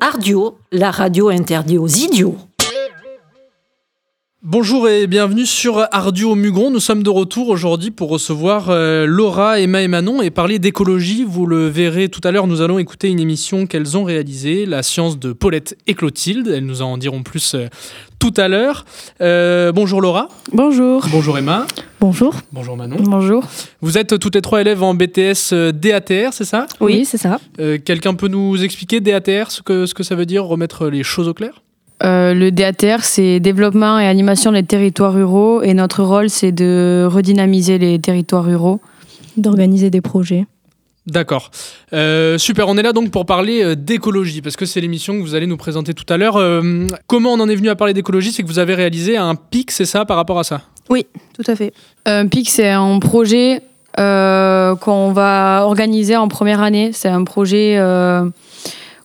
Ardio, la radio interdite aux idiots. Bonjour et bienvenue sur Ardio Mugon. Nous sommes de retour aujourd'hui pour recevoir euh, Laura, Emma et Manon et parler d'écologie. Vous le verrez tout à l'heure, nous allons écouter une émission qu'elles ont réalisée, La science de Paulette et Clotilde. Elles nous en diront plus euh, tout à l'heure. Euh, bonjour Laura. Bonjour. Bonjour Emma. Bonjour. Bonjour Manon. Bonjour. Vous êtes toutes les trois élèves en BTS DATR, c'est ça? Oui, c'est ça. Euh, Quelqu'un peut nous expliquer DATR, ce que, ce que ça veut dire, remettre les choses au clair? Euh, le DATR, c'est développement et animation des territoires ruraux. Et notre rôle, c'est de redynamiser les territoires ruraux. d'organiser des projets. D'accord. Euh, super, on est là donc pour parler euh, d'écologie, parce que c'est l'émission que vous allez nous présenter tout à l'heure. Euh, comment on en est venu à parler d'écologie? C'est que vous avez réalisé un pic, c'est ça, par rapport à ça? Tout à fait. Un PIC, c'est un projet euh, qu'on va organiser en première année. C'est un projet euh,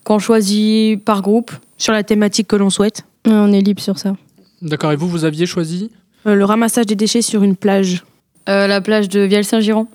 qu'on choisit par groupe. Sur la thématique que l'on souhaite. Ouais, On est libre sur ça. D'accord, et vous, vous aviez choisi Euh, le ramassage des déchets sur une plage. Euh, la plage de Vielle-Saint-Giron.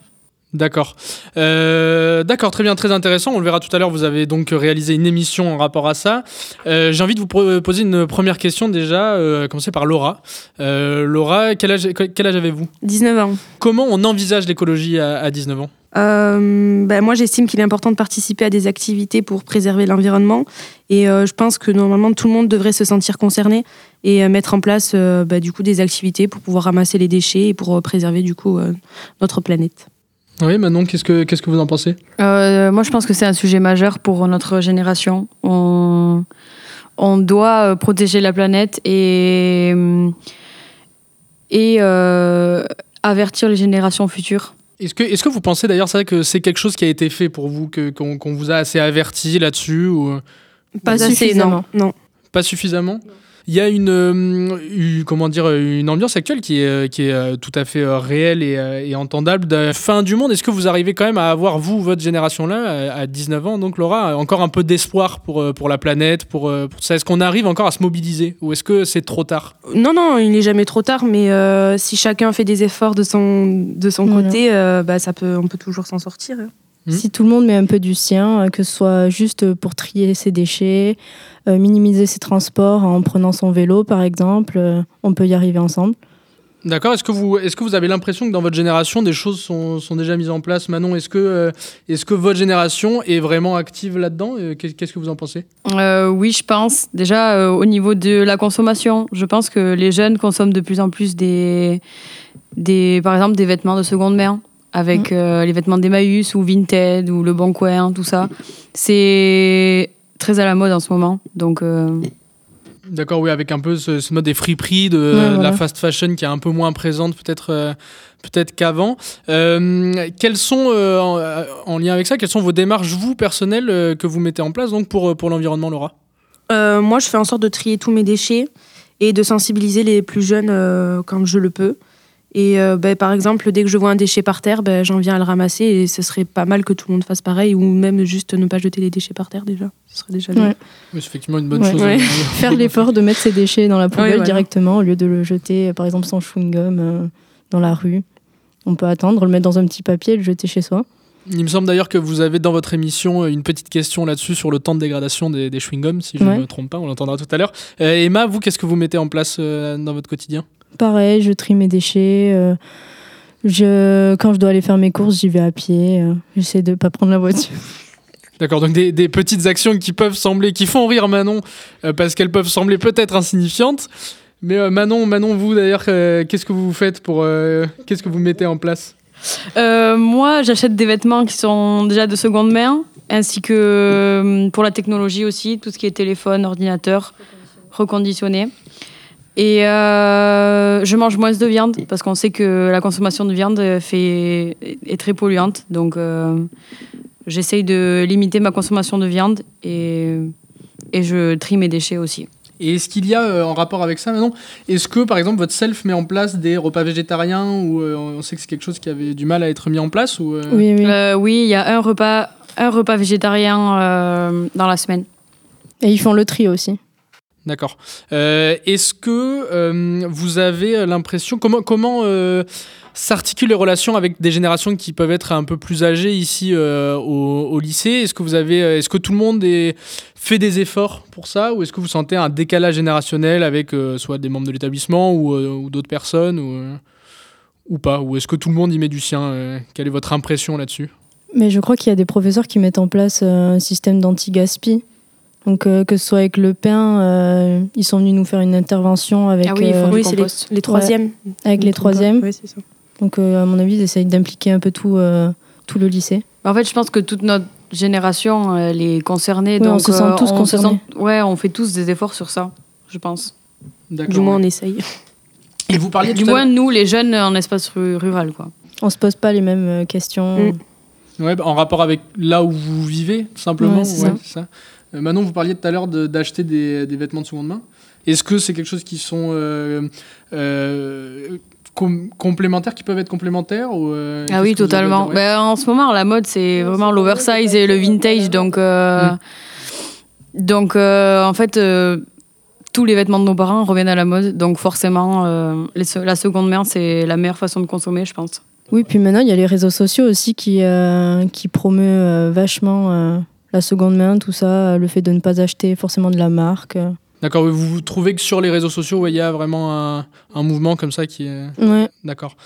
D'accord. Euh, D'accord, très bien, très intéressant. On le verra tout à l'heure. Vous avez donc réalisé une émission en rapport à ça. Euh, J'ai envie de vous poser une première question déjà, euh, à commencer par Laura. Euh, Laura, quel âge, quel âge avez-vous? 19 ans. Comment on envisage l'écologie à, à 19 ans? Euh, ben, moi, j'estime qu'il est important de participer à des activités pour préserver l'environnement. Et euh, je pense que normalement, tout le monde devrait se sentir concerné et euh, mettre en place euh, bah, du coup, des activités pour pouvoir ramasser les déchets et pour euh, préserver du coup, euh, notre planète. Oui, Manon, qu'est-ce que, qu'est-ce que vous en pensez? Euh, moi, je pense que c'est un sujet majeur pour notre génération. On, on doit protéger la planète et, et euh, avertir les générations futures. Est-ce que, est-ce que vous pensez d'ailleurs que c'est quelque chose qui a été fait pour vous, que, qu'on, qu'on vous a assez averti là-dessus ou euh, Pas, Pas assez, suffisamment. non. non. pas suffisamment? Il y a une, euh, une- comment dire, une ambiance actuelle qui est, euh, qui est euh, tout à fait réelle et, et entendable de la fin du monde. Est-ce que vous arrivez quand même à avoir, vous, votre génération-là, à à 19 ans, donc Laura, encore un peu d'espoir pour, pour la planète, pour, pour ça? Est-ce qu'on arrive encore à se mobiliser ou est-ce que c'est trop tard? Non, non, il n'est jamais trop tard, mais euh, si chacun fait des efforts de son, de son côté, euh, bah, ça peut, on peut toujours s'en sortir. hein. Mhm. Si tout le monde met un peu du sien, euh, que ce soit juste pour trier ses déchets, euh, minimiser ses transports en prenant son vélo par exemple, euh, on peut y arriver ensemble. D'accord. Est-ce que vous, est-ce que vous avez l'impression que dans votre génération des choses sont, sont déjà mises en place? Manon, est-ce que, euh, est-ce que votre génération est vraiment active là-dedans? Qu'est- Qu'est-ce que vous en pensez? Euh, oui, je pense. Déjà, euh, au niveau de la consommation, je pense que les jeunes consomment de plus en plus des, des par exemple, des vêtements de seconde main, avec euh, les vêtements d'Emmaüs ou Vinted ou Le Bon Coin, tout ça. C'est très à la mode en ce moment. Donc, euh, D'accord, oui, avec un peu ce, ce mode des friperies, de, Ouais, de la voilà. fast fashion qui est un peu moins présente peut-être euh, peut-être qu'avant. Euh, quelles sont, euh, en, en lien avec ça, quelles sont vos démarches, vous, personnelles, euh, que vous mettez en place donc, pour, pour l'environnement, Laura? Euh, moi, je fais en sorte de trier tous mes déchets et de sensibiliser les plus jeunes euh, quand je le peux. Et euh, ben, par exemple, dès que je vois un déchet par terre, ben, j'en viens à le ramasser et ce serait pas mal que tout le monde fasse pareil ou même juste ne pas jeter les déchets par terre déjà. Ce serait déjà bien. Ouais. Oui, c'est effectivement une bonne Ouais. chose. Ouais. Faire l'effort de mettre ses déchets dans la poubelle voilà. directement au lieu de le jeter par exemple son chewing-gum euh, dans la rue. On peut attendre, le mettre dans un petit papier et le jeter chez soi. Il me semble d'ailleurs que vous avez dans votre émission euh, une petite question là-dessus sur le temps de dégradation des, des chewing-gums, si je ne Ouais. me trompe pas, on l'entendra tout à l'heure. Euh, Emma, vous, qu'est-ce que vous mettez en place euh, dans votre quotidien? Pareil, je trie mes déchets. euh, je, quand je dois aller faire mes courses, j'y vais à pied. euh, J'essaie de pas prendre la voiture. D'accord, donc des, des petites actions qui peuvent sembler, qui font rire Manon, euh, parce qu'elles peuvent sembler peut-être insignifiantes. Mais euh, Manon, Manon, vous d'ailleurs, euh, qu'est-ce que vous faites pour, euh, qu'est-ce que vous mettez en place? Euh, moi, j'achète des vêtements qui sont déjà de seconde main, ainsi que pour la technologie aussi, tout ce qui est téléphone, ordinateur, reconditionné. Et euh, je mange moins de viande parce qu'on sait que la consommation de viande fait, est très polluante. Donc euh, j'essaye de limiter ma consommation de viande et, et je trie mes déchets aussi. Et est-ce qu'il y a, euh, en rapport avec ça, Manon, est-ce que par exemple votre self met en place des repas végétariens ou euh, on sait que c'est quelque chose qui avait du mal à être mis en place ou euh, Oui, oui. Euh, oui, il y a un repas, un repas végétarien euh, dans la semaine. Et ils font le tri aussi. D'accord. Euh, Est-ce que euh, vous avez l'impression comment comment euh, s'articulent les relations avec des générations qui peuvent être un peu plus âgées ici au, lycée? Est-ce que vous avez est-ce que tout le monde fait des efforts pour ça? Ou est-ce que vous sentez un décalage générationnel avec soit des membres de l'établissement ou, d'autres personnes ou ou pas? Ou est-ce que tout le monde y met du sien Quelle est votre impression là-dessus? Mais je crois qu'il y a des professeurs qui mettent en place un système d'anti-gaspi. Donc, euh, que ce soit avec le pain, euh, ils sont venus nous faire une intervention avec, Ah oui, euh, Oui, les, troisièmes. avec les troisièmes. Oui, c'est ça. Donc, euh, à mon avis, ils essayent d'impliquer un peu tout, euh, tout le lycée. En fait, je pense que toute notre génération, elle est concernée. Oui, on donc, se sent euh, tous se concernés. sent- ouais, on fait tous des efforts sur ça, je pense. Du moins, on essaye. Et vous parliez Du tout à moins, nous, les jeunes en espace ru- rural, quoi. On se pose pas les mêmes euh, questions. Mm. Ouais, bah, en rapport avec là où vous vivez, tout simplement. Ouais, Euh, Manon, vous parliez tout à l'heure de- d'acheter des, des vêtements de seconde main. Est-ce que c'est quelque chose qui sont euh, euh, com- complémentaires, qui peuvent être complémentaires ou, euh, Ah oui, avez totalement. Ouais. Ben, en ce moment, la mode, c'est vraiment l'oversize et le vintage. Donc, euh, Mm. donc euh, en fait, euh, tous les vêtements de nos parents reviennent à la mode. Donc, forcément, euh, les la seconde main, c'est la meilleure façon de consommer, je pense. Oui, puis maintenant, il y a les réseaux sociaux aussi qui, euh, qui promeuvent euh, vachement euh, la seconde main, tout ça, le fait de ne pas acheter forcément de la marque. D'accord, vous, trouvez que sur les réseaux sociaux, il y a vraiment un, un mouvement comme ça qui est. Ouais. D'accord.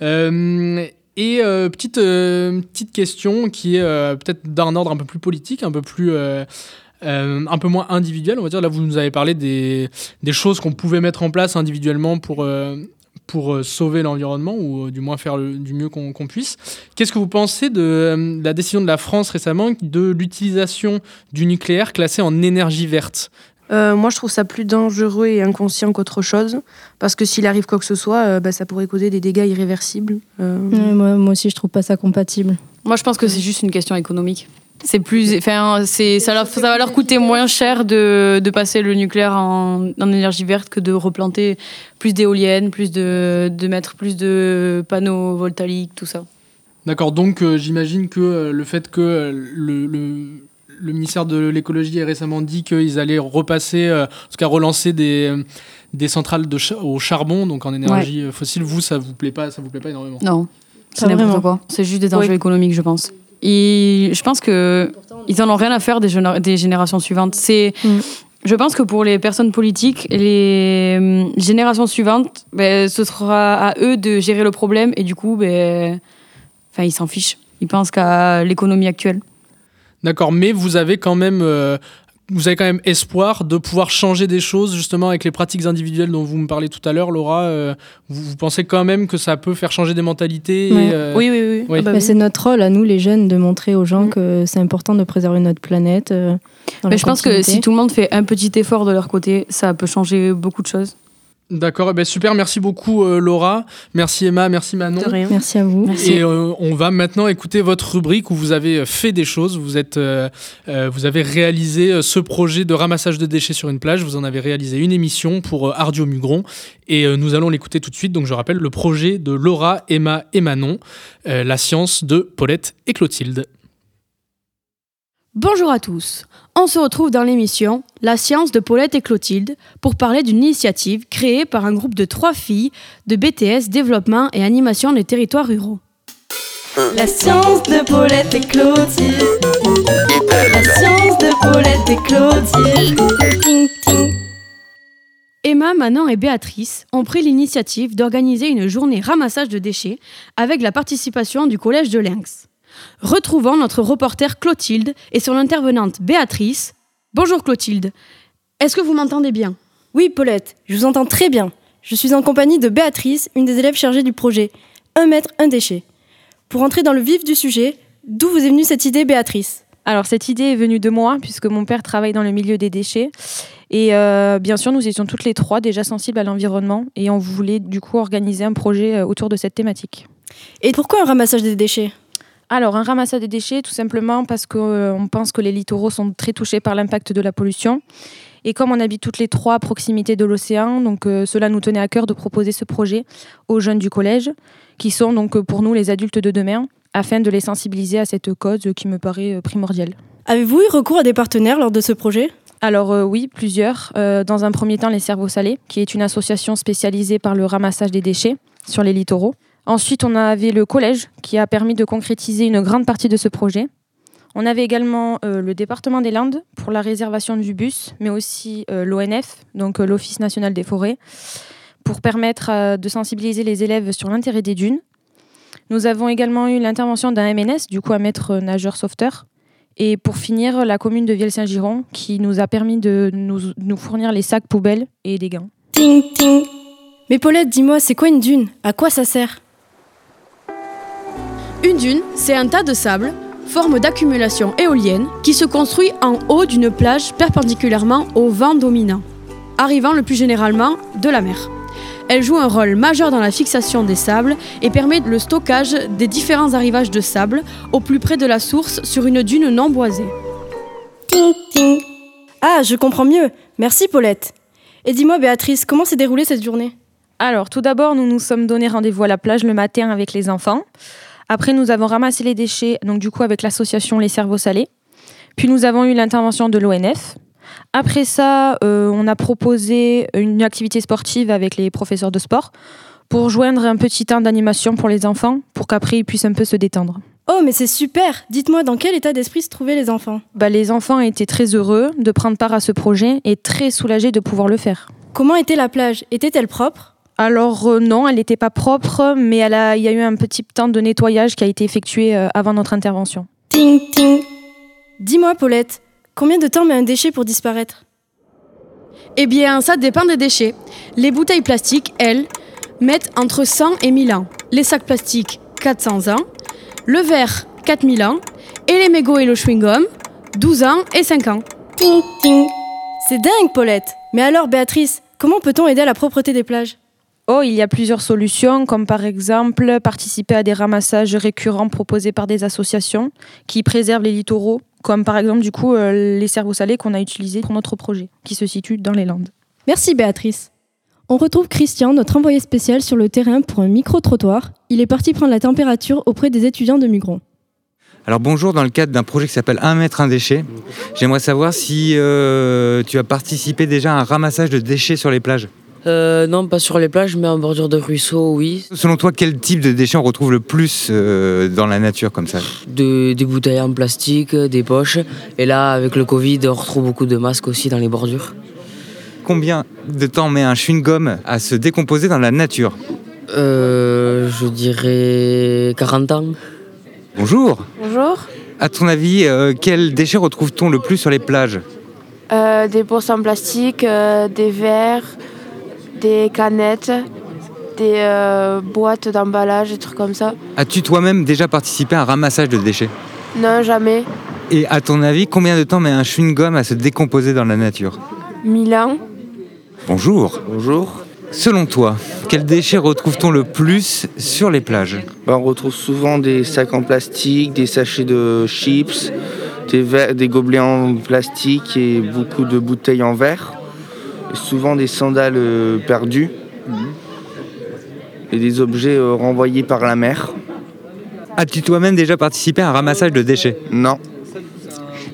Euh, et euh, petite, euh, petite question qui est peut-être d'un ordre un peu plus politique, un peu plus. euh, un peu moins individuel, on va dire. Là, vous nous avez parlé des, des choses qu'on pouvait mettre en place individuellement pour, euh, pour euh, sauver l'environnement, ou euh, du moins faire le- du mieux qu'on puisse. Qu'est-ce que vous pensez de, euh, la décision de la France récemment de l'utilisation du nucléaire classé en énergie verte? Euh, moi, je trouve ça plus dangereux et inconscient qu'autre chose. Parce que s'il arrive quoi que ce soit, euh, bah, ça pourrait causer des dégâts irréversibles. Euh, Ouais, moi, moi aussi, je trouve pas ça compatible. Moi, je pense que c'est juste une question économique. C'est plus, enfin, c'est, ça, leur- ça va leur coûter moins cher de, de passer le nucléaire en, en énergie verte que de replanter plus d'éoliennes, plus de, de mettre plus de panneaux voltaïques, tout ça. D'accord, donc euh, j'imagine que euh, le fait que euh, le, le, le ministère de l'écologie ait récemment dit qu'ils allaient repasser, euh, en tout cas relancer des, des centrales de cha- au charbon, donc en énergie fossile, vous, ça vous plaît pas, ça vous plaît pas énormément? Non, c'est n'importe vraiment. quoi. C'est juste des enjeux Oui. économiques, je pense. Et je pense que ils en ont rien à faire des, géné- des générations suivantes. C'est, Mm. je pense que pour les personnes politiques, les hum, générations suivantes, ben, ce sera à eux de gérer le problème et du coup, ben, enfin, ils s'en fichent. Ils pensent qu'à l'économie actuelle. D'accord, mais vous avez quand même, euh, vous avez quand même espoir de pouvoir changer des choses justement avec les pratiques individuelles dont vous me parlez tout à l'heure, Laura. euh, vous, vous pensez quand même que ça peut faire changer des mentalités et, euh, Oui, oui, oui. Oui. Ah bah Mais oui. C'est notre rôle à nous, les jeunes, de montrer aux gens Mm. que c'est important de préserver notre planète. euh, dans Mais je pense que si tout le monde fait un petit effort de leur côté, ça peut changer beaucoup de choses. D'accord, eh ben, super, merci beaucoup euh, Laura, merci Emma, merci Manon. De rien. Merci à vous. Merci. Et euh, on va maintenant écouter votre rubrique où vous avez fait des choses. Vous, êtes, euh, vous avez réalisé ce projet de ramassage de déchets sur une plage. Vous en avez réalisé une émission pour Ardio Mugron. Et nous allons l'écouter tout de suite. Donc je rappelle le projet de Laura, Emma et Manon, la science de Paulette et Clotilde. Bonjour à tous. On se retrouve dans l'émission La science de Paulette et Clotilde pour parler d'une initiative créée par un groupe de trois filles de BTS Développement et Animation des territoires ruraux. La science de Paulette et Clotilde. La science de Paulette et Clotilde. Ting, ting. Emma, Manon et Béatrice ont pris l'initiative d'organiser une journée ramassage de déchets avec la participation du Collège de Lynx. Retrouvons notre reporter Clotilde et son intervenante Béatrice. Bonjour Clotilde. Est-ce que vous m'entendez bien? Oui, Paulette, je vous entends très bien. Je suis en compagnie de Béatrice, une des élèves chargées du projet Un mètre, un déchet. Pour entrer dans le vif du sujet, d'où vous est venue cette idée, Béatrice? Alors cette idée est venue de moi puisque mon père travaille dans le milieu des déchets et euh, bien sûr nous étions toutes les trois déjà sensibles à l'environnement et on voulait du coup organiser un projet euh, autour de cette thématique. Et pourquoi un ramassage des déchets? Alors un ramassage des déchets tout simplement parce qu'on pense que les littoraux sont très touchés par l'impact de la pollution et comme on habite toutes les trois à proximité de l'océan, donc euh, cela nous tenait à cœur de proposer ce projet aux jeunes du collège qui sont donc euh, pour nous les adultes de demain afin de les sensibiliser à cette cause qui me paraît euh, primordiale. Avez-vous eu recours à des partenaires lors de ce projet? Alors euh, oui, plusieurs. Euh, dans un premier temps, les Cerveaux Salés, qui est une association spécialisée par le ramassage des déchets sur les littoraux. Ensuite, on avait le collège, qui a permis de concrétiser une grande partie de ce projet. On avait également euh, le département des Landes pour la réservation du bus, mais aussi euh, l'ONF, donc euh, l'Office national des forêts, pour permettre de sensibiliser les élèves sur l'intérêt des dunes. Nous avons également eu l'intervention d'un MNS, du coup un maître nageur sauveteur. Et pour finir, la commune de Vielle-Saint-Giron, qui nous a permis de nous, nous fournir les sacs poubelles et des gants. Ting, ting. Mais Paulette, dis-moi, c'est quoi une dune? À quoi ça sert? Une dune, c'est un tas de sable, forme d'accumulation éolienne, qui se construit en haut d'une plage perpendiculairement au vent dominant, arrivant le plus généralement de la mer. Elle joue un rôle majeur dans la fixation des sables et permet le stockage des différents arrivages de sable au plus près de la source sur une dune non boisée. Ting, ting. Ah, je comprends mieux. Merci Paulette. Et dis-moi Béatrice, comment s'est déroulée cette journée? Alors, tout d'abord, nous nous sommes donné rendez-vous à la plage le matin avec les enfants. Après, nous avons ramassé les déchets, donc du coup avec l'association Les Cerveaux Salés. Puis nous avons eu l'intervention de l'ONF. Après ça, euh, on a proposé une activité sportive avec les professeurs de sport pour joindre un petit temps d'animation pour les enfants, pour qu'après ils puissent un peu se détendre. Oh, mais c'est super Dites-moi, dans quel état d'esprit se trouvaient les enfants? Bah, les enfants étaient très heureux de prendre part à ce projet et très soulagés de pouvoir le faire. Comment était la plage? Était-elle propre? Alors euh, non, elle n'était pas propre, mais elle a- il y a eu un petit temps de nettoyage qui a été effectué euh, avant notre intervention. Ting, ting. Dis-moi Paulette, combien de temps met un déchet pour disparaître? Eh bien, ça dépend des déchets. Les bouteilles plastiques, elles, mettent entre 100 et 1000 ans. Les sacs plastiques, 400 ans. Le verre, 4000 ans. Et les mégots et le chewing-gum, 12 ans et 5 ans. Ting, ting. C'est dingue Paulette Mais alors Béatrice, comment peut-on aider à la propreté des plages? Oh, il y a plusieurs solutions, comme par exemple participer à des ramassages récurrents proposés par des associations qui préservent les littoraux, comme par exemple du coup euh, les cerveaux salés qu'on a utilisés pour notre projet, qui se situe dans les Landes. Merci Béatrice. On retrouve Christian, notre envoyé spécial sur le terrain pour un micro-trottoir. Il est parti prendre la température auprès des étudiants de Mugron. Alors bonjour, dans le cadre d'un projet qui s'appelle 1 mètre un déchet, j'aimerais savoir si euh, tu as participé déjà à un ramassage de déchets sur les plages. Euh, non, pas sur les plages, mais en bordure de ruisseau, oui. Selon toi, quel type de déchets on retrouve le plus euh, dans la nature comme ça? De- des bouteilles en plastique, des poches. Et là, avec le Covid, on retrouve beaucoup de masques aussi dans les bordures. Combien de temps met un chewing-gum à se décomposer dans la nature? Euh, je dirais 40 ans. Bonjour Bonjour. À ton avis, euh, quels déchets retrouve-t-on le plus sur les plages? Euh, des bosses en plastique, euh, des verres, des canettes, des euh, boîtes d'emballage, des trucs comme ça. As-tu toi-même déjà participé à un ramassage de déchets? Non, jamais. Et à ton avis, combien de temps met un chewing-gum à se décomposer dans la nature? Milan. Bonjour. Bonjour. Selon toi, quels déchets retrouve-t-on le plus sur les plages? Ben, on retrouve souvent des sacs en plastique, des sachets de chips, des, gobelets en plastique et beaucoup de bouteilles en verre. Souvent des sandales euh, perdues et des objets euh, renvoyés par la mer. As-tu toi-même déjà participé à un ramassage de déchets? Non.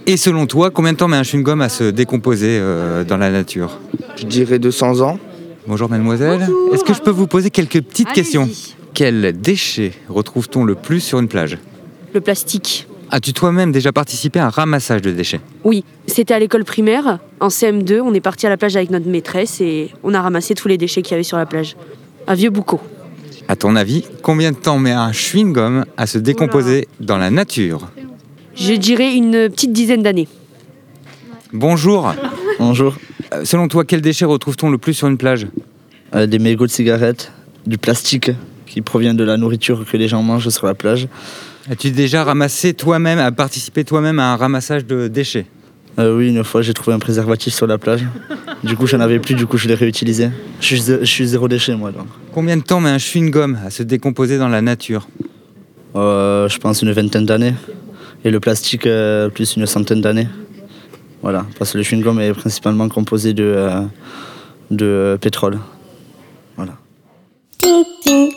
Et selon toi, combien de temps met un chewing-gum à se décomposer euh, dans la nature? Je dirais 200 ans. Bonjour mademoiselle. Est-ce que je peux vous poser quelques petites questions? Quels déchets retrouve-t-on le plus sur une plage? Le plastique. As-tu toi-même déjà participé à un ramassage de déchets? Oui, c'était à l'école primaire. En CM2, on est parti à la plage avec notre maîtresse et on a ramassé tous les déchets qu'il y avait sur la plage. Un vieux boucau. À ton avis, combien de temps met un chewing-gum à se décomposer dans la nature? Je dirais une petite dizaine d'années. Bonjour. Bonjour. Euh, selon toi, quels déchets retrouve-t-on le plus sur une plage? Euh, des mégots de cigarettes, du plastique qui provient de la nourriture que les gens mangent sur la plage. As-tu déjà ramassé toi-même, à participé toi-même à un ramassage de déchets Euh, oui, une fois j'ai trouvé un préservatif sur la plage. Du coup, j'en avais plus, du coup, je l'ai réutilisé. Je suis, zé- je suis zéro déchet, moi. Donc. Combien de temps met un chewing-gum à se décomposer dans la nature Euh, je pense une vingtaine d'années. Et le plastique, euh, plus une centaine d'années. Voilà, parce que le chewing-gum est principalement composé de, euh, de euh, pétrole. Ting.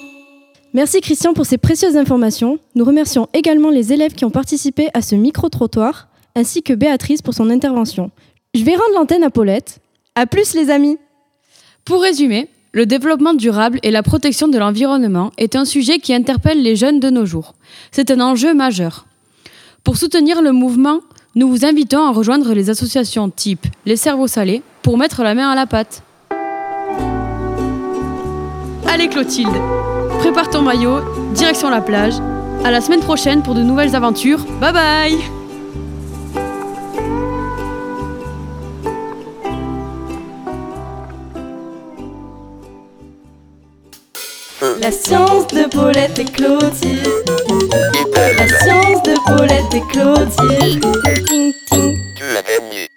Merci Christian pour ces précieuses informations. Nous remercions également les élèves qui ont participé à ce micro-trottoir, ainsi que Béatrice pour son intervention. Je vais rendre l'antenne à Paulette. À plus les amis Pour résumer, le développement durable et la protection de l'environnement est un sujet qui interpelle les jeunes de nos jours. C'est un enjeu majeur. Pour soutenir le mouvement, nous vous invitons à rejoindre les associations type Les Cerveaux Salés pour mettre la main à la pâte. Allez Clotilde, prépare ton maillot, direction la plage. À la semaine prochaine pour de nouvelles aventures. Bye bye La science de Paulette et Clotilde. La science de Paulette et Clotilde. Ting, ting.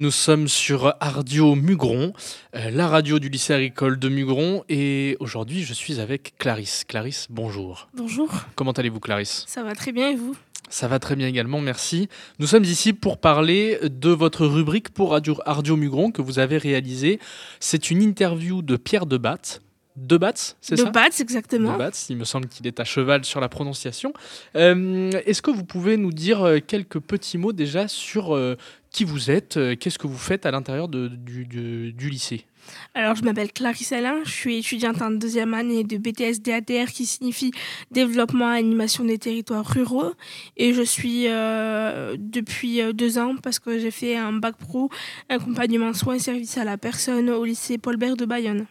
Nous sommes sur Radio Mugron, euh, la radio du lycée agricole de Mugron, et aujourd'hui je suis avec Clarisse. Clarisse, bonjour. Bonjour, Comment allez-vous Clarisse? Ça va très bien et vous? Ça va très bien également, merci. Nous sommes ici pour parler de votre rubrique pour Radio, Radio Mugron que vous avez réalisée. C'est une interview de Pierre Debatte. Debatte, c'est ça? Debatte, exactement. Debatte, il me semble qu'il est à cheval sur la prononciation. Euh, Est-ce que vous pouvez nous dire euh, quelques petits mots déjà sur euh, qui vous êtes, euh, qu'est-ce que vous faites à l'intérieur du lycée Alors, je m'appelle Clarisse Alain, je suis étudiante en deuxième année de BTS DATR qui signifie Développement et Animation des Territoires Ruraux. Et je suis euh, depuis euh, deux ans parce que j'ai fait un bac pro, accompagnement soins et services à la personne au lycée Paul Bert de Bayonne.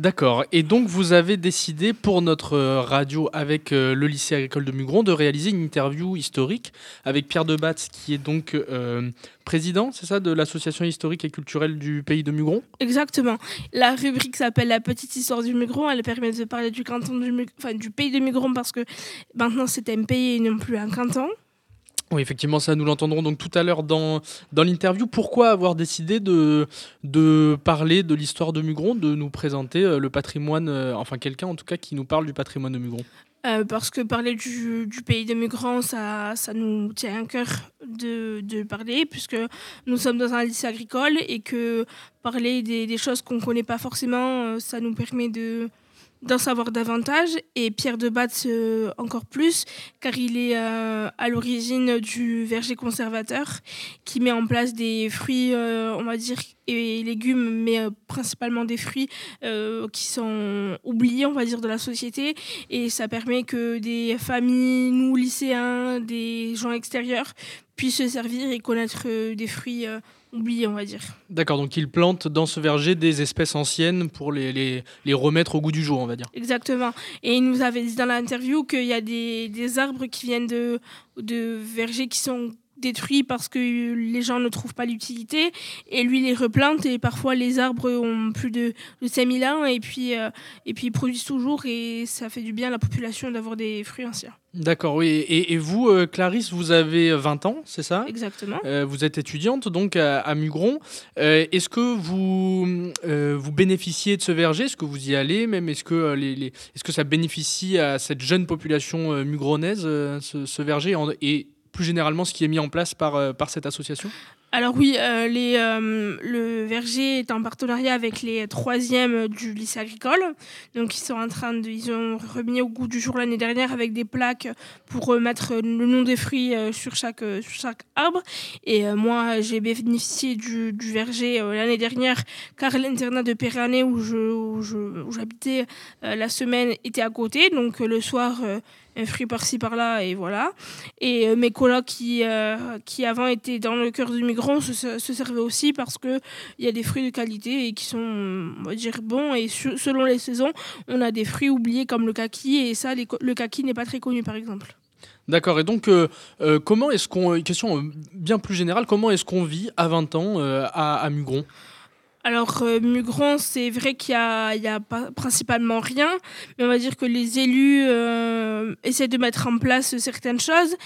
D'accord. Et donc, vous avez décidé pour notre euh, radio avec euh, le lycée agricole de Mugron de réaliser une interview historique avec Pierre Debatte, qui est donc euh, président, c'est ça, de l'association historique et culturelle du pays de Mugron? Exactement. La rubrique s'appelle La petite histoire du Mugron. Elle permet de parler du canton du pays de Mugron parce que maintenant c'est un pays et non plus un canton. Oui, effectivement, ça nous l'entendrons donc tout à l'heure dans, dans l'interview. Pourquoi avoir décidé de, de parler de l'histoire de Mugron, de nous présenter euh, le patrimoine, euh, enfin quelqu'un en tout cas qui nous parle du patrimoine de Mugron? Euh, parce que parler du, du pays de migrants, ça, ça nous tient à cœur de, de parler, puisque nous sommes dans un lycée agricole et que parler des, des choses qu'on ne connaît pas forcément, ça nous permet de d'en savoir davantage et Pierre de Batz euh, encore plus car il est euh, à l'origine du verger conservateur qui met en place des fruits euh, on va dire et légumes mais principalement des fruits qui sont oubliés on va dire de la société. Et ça permet que des familles nous lycéens des gens extérieurs puissent se servir et connaître des fruits oubliés on va dire D'accord, donc il plante dans ce verger des espèces anciennes pour les, les, les remettre au goût du jour, on va dire. Exactement. Et il nous avait dit dans l'interview qu'il y a des, des arbres qui viennent de, de vergers qui sont détruits parce que les gens ne trouvent pas l'utilité et lui les replante et parfois les arbres ont plus de, de 5000 ans et puis, euh, et puis ils produisent toujours et ça fait du bien à la population d'avoir des fruits anciens. D'accord, oui. Et, et vous, euh, Clarisse, vous avez 20 ans, c'est ça? Exactement. Euh, vous êtes étudiante donc à, à Mugron. Euh, est-ce que vous, euh, vous bénéficiez de ce verger? Est-ce que vous y allez Même? Est-ce que, euh, les, les- est-ce que ça bénéficie à cette jeune population euh, mugronnaise, euh, ce, ce verger? Et plus généralement, ce qui est mis en place par, euh, par cette association Alors oui, euh, euh, le verger est en partenariat avec les troisièmes du lycée agricole. Donc ils sont en train de, ils ont remis au goût du jour l'année dernière avec des plaques pour mettre le nom des fruits sur chaque sur chaque arbre. Et moi j'ai bénéficié du, du verger l'année dernière car l'internat de Pérané où je où j'habitais la semaine était à côté. Donc le soir un fruit par-ci par-là et voilà. Et euh, mes colocs qui, euh, qui avant étaient dans le cœur du migrant se, se se servaient aussi parce qu'il y a des fruits de qualité et qui sont, on va dire, bons. Et selon les saisons, on a des fruits oubliés comme le kaki et ça, le kaki n'est pas très connu par exemple. D'accord. Et donc, euh, euh, comment est-ce qu'on. Question bien plus générale, comment est-ce qu'on vit à 20 ans à, à Mugron? Alors, euh, Mugron, c'est vrai qu'il y a, a pas- principalement rien, mais on va dire que les élus euh, essaient de mettre en place certaines choses.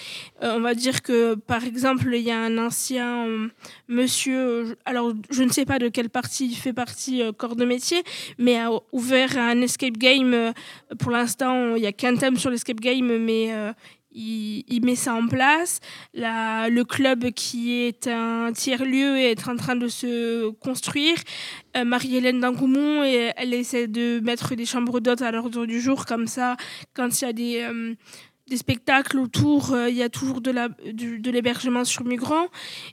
Euh, on va dire que, par exemple, il y a un ancien euh, monsieur, euh, alors je ne sais pas de quelle partie il fait partie, euh, corps de métier, mais a ouvert un escape game. pour l'instant, il n'y a qu'un thème sur l'escape game, mais il, met ça en place. La- le club qui est un tiers-lieu est en train de se construire. Euh, Marie-Hélène d'Angoumont, elle essaie de mettre des chambres d'hôtes à l'ordre du jour, comme ça, quand il y a des, euh, spectacles autour. euh, Il y a toujours de du- de l'hébergement sur migrants.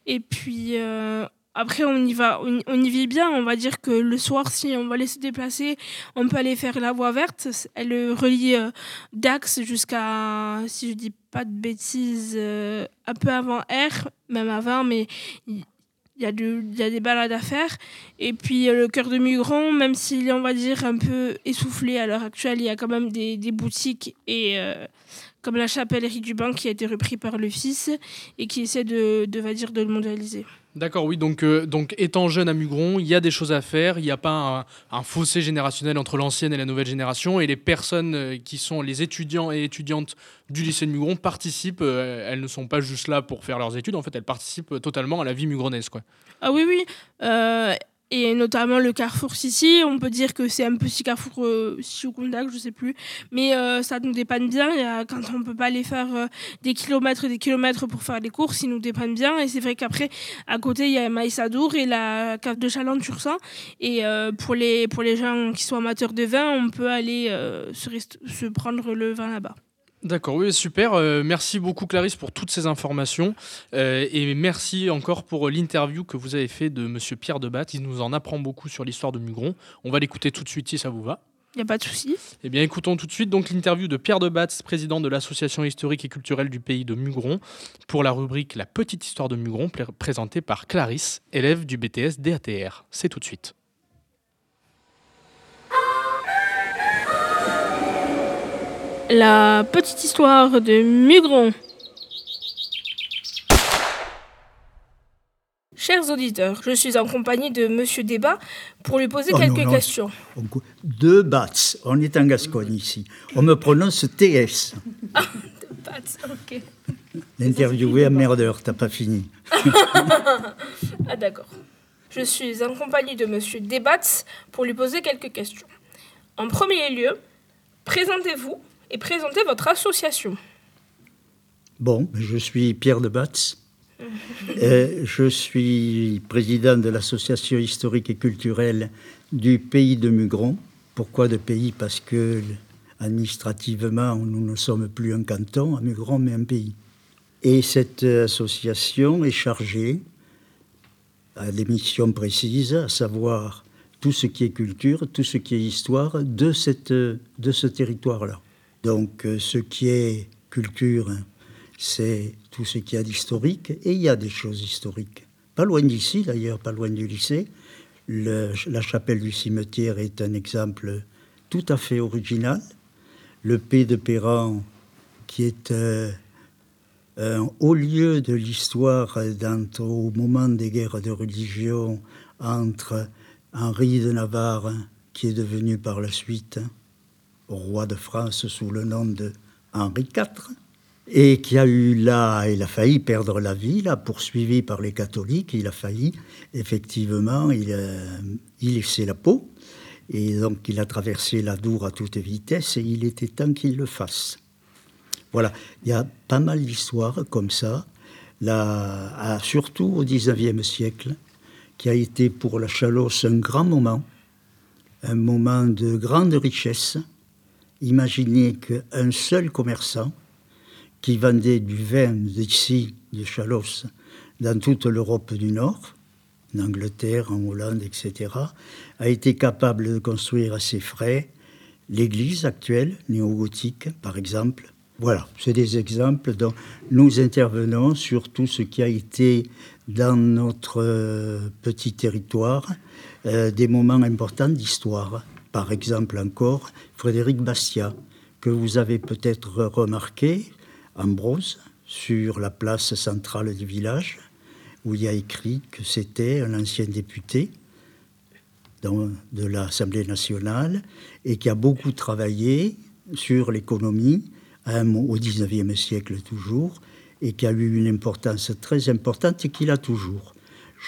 Et puis euh, après, on y va, on, y vit bien. On va dire que le soir, si on va aller se déplacer, on peut aller faire la voie verte. Elle relie euh, Dax jusqu'à, si je dis pas de bêtises, euh, un peu avant R, même avant, mais il y, a des balades à faire. Et puis euh, le cœur de Mugron, même s'il est, on va dire, un peu essoufflé à l'heure actuelle, il y a quand même des, boutiques et comme la chapellerie du banc qui a été repris par le fils et qui essaie de, de, va dire, de le mondialiser. D'accord, oui. Donc, euh, donc, étant jeune à Mugron, il y a des choses à faire. Il n'y a pas un, fossé générationnel entre l'ancienne et la nouvelle génération. Et les personnes euh, qui sont les étudiants et étudiantes du lycée de Mugron participent. euh, elles ne sont pas juste là pour faire leurs études. En fait, elles participent totalement à la vie mugronnaise, quoi. Ah oui, oui. Et notamment le carrefour Sissi, on peut dire que c'est un petit carrefour euh, ou Condac, je sais plus. Mais euh, ça nous dépanne bien. Il y a- quand on peut pas aller faire euh, des kilomètres et des kilomètres pour faire les courses, ils nous dépannent bien. Et c'est vrai qu'après, à côté, il y a Maïsadour et la cave de Chalante-sur-Saint. Et euh, pour, les, pour les gens qui sont amateurs de vin, on peut aller euh, se, se prendre le vin là-bas. D'accord, oui, super. Euh, merci beaucoup, Clarisse, pour toutes ces informations. Euh, et merci encore pour l'interview que vous avez fait de Monsieur Pierre Debat. Il nous en apprend beaucoup sur l'histoire de Mugron. On va l'écouter tout de suite si ça vous va. Il n'y a pas de souci. Eh bien, écoutons tout de suite donc l'interview de Pierre Debatz, président de l'association historique et culturelle du pays de Mugron, pour la rubrique La petite histoire de Mugron, présentée par Clarisse, élève du BTS DATR. C'est tout de suite. La petite histoire de Mugron. Chers auditeurs, je suis en compagnie de Monsieur Débat pour lui poser Oh quelques non. questions. Deux bats. On est en Gascogne ici. On me prononce TS. Pat, ok. L'interviewé merdeur, t'as pas fini. ah d'accord. Je suis en compagnie de Monsieur Débat pour lui poser quelques questions. En premier lieu, présentez-vous et présentez votre association. Bon, je suis Pierre de Batz. Euh, je suis président de l'association historique et culturelle du pays de Mugron. Pourquoi de pays? Parce que administrativement, nous ne sommes plus un canton à Mugron, mais un pays. Et cette association est chargée à des missions précises, à savoir tout ce qui est culture, tout ce qui est histoire de ce territoire-là. Donc euh, ce qui est culture, c'est tout ce qu'il y a d'historique, et il y a des choses historiques. Pas loin d'ici, d'ailleurs, pas loin du lycée. La chapelle du cimetière est un exemple tout à fait original. Le P de Perran, qui est euh, un haut lieu de l'histoire au moment des guerres de religion entre Henri de Navarre, qui est devenu par la suite roi de France sous le nom de Henri IV, et qui a eu là, il a failli perdre la vie, là, poursuivi par les catholiques, il a failli, effectivement, il, a- il laissait la peau, et donc il a traversé la Dour à toute vitesse, et il était temps qu'il le fasse. Voilà, il y a pas mal d'histoires comme ça, là, surtout au XIXe siècle, qui a été pour la Chalosse un grand moment, un moment de grande richesse. Imaginez qu'un seul commerçant qui vendait du vin d'ici, de Chalosse, dans toute l'Europe du Nord, en Angleterre, en Hollande, etc., a été capable de construire à ses frais l'église actuelle, néo-gothique, par exemple. Voilà, c'est des exemples dont nous intervenons sur tout ce qui a été dans notre euh, petit territoire euh, des moments importants d'histoire. Par exemple encore, Frédéric Bastia, que vous avez peut-être remarqué, Ambrose, sur la place centrale du village, où il a écrit que c'était un ancien député de l'Assemblée nationale et qui a beaucoup travaillé sur l'économie au XIXe siècle toujours et qui a eu une importance très importante et qu'il a toujours.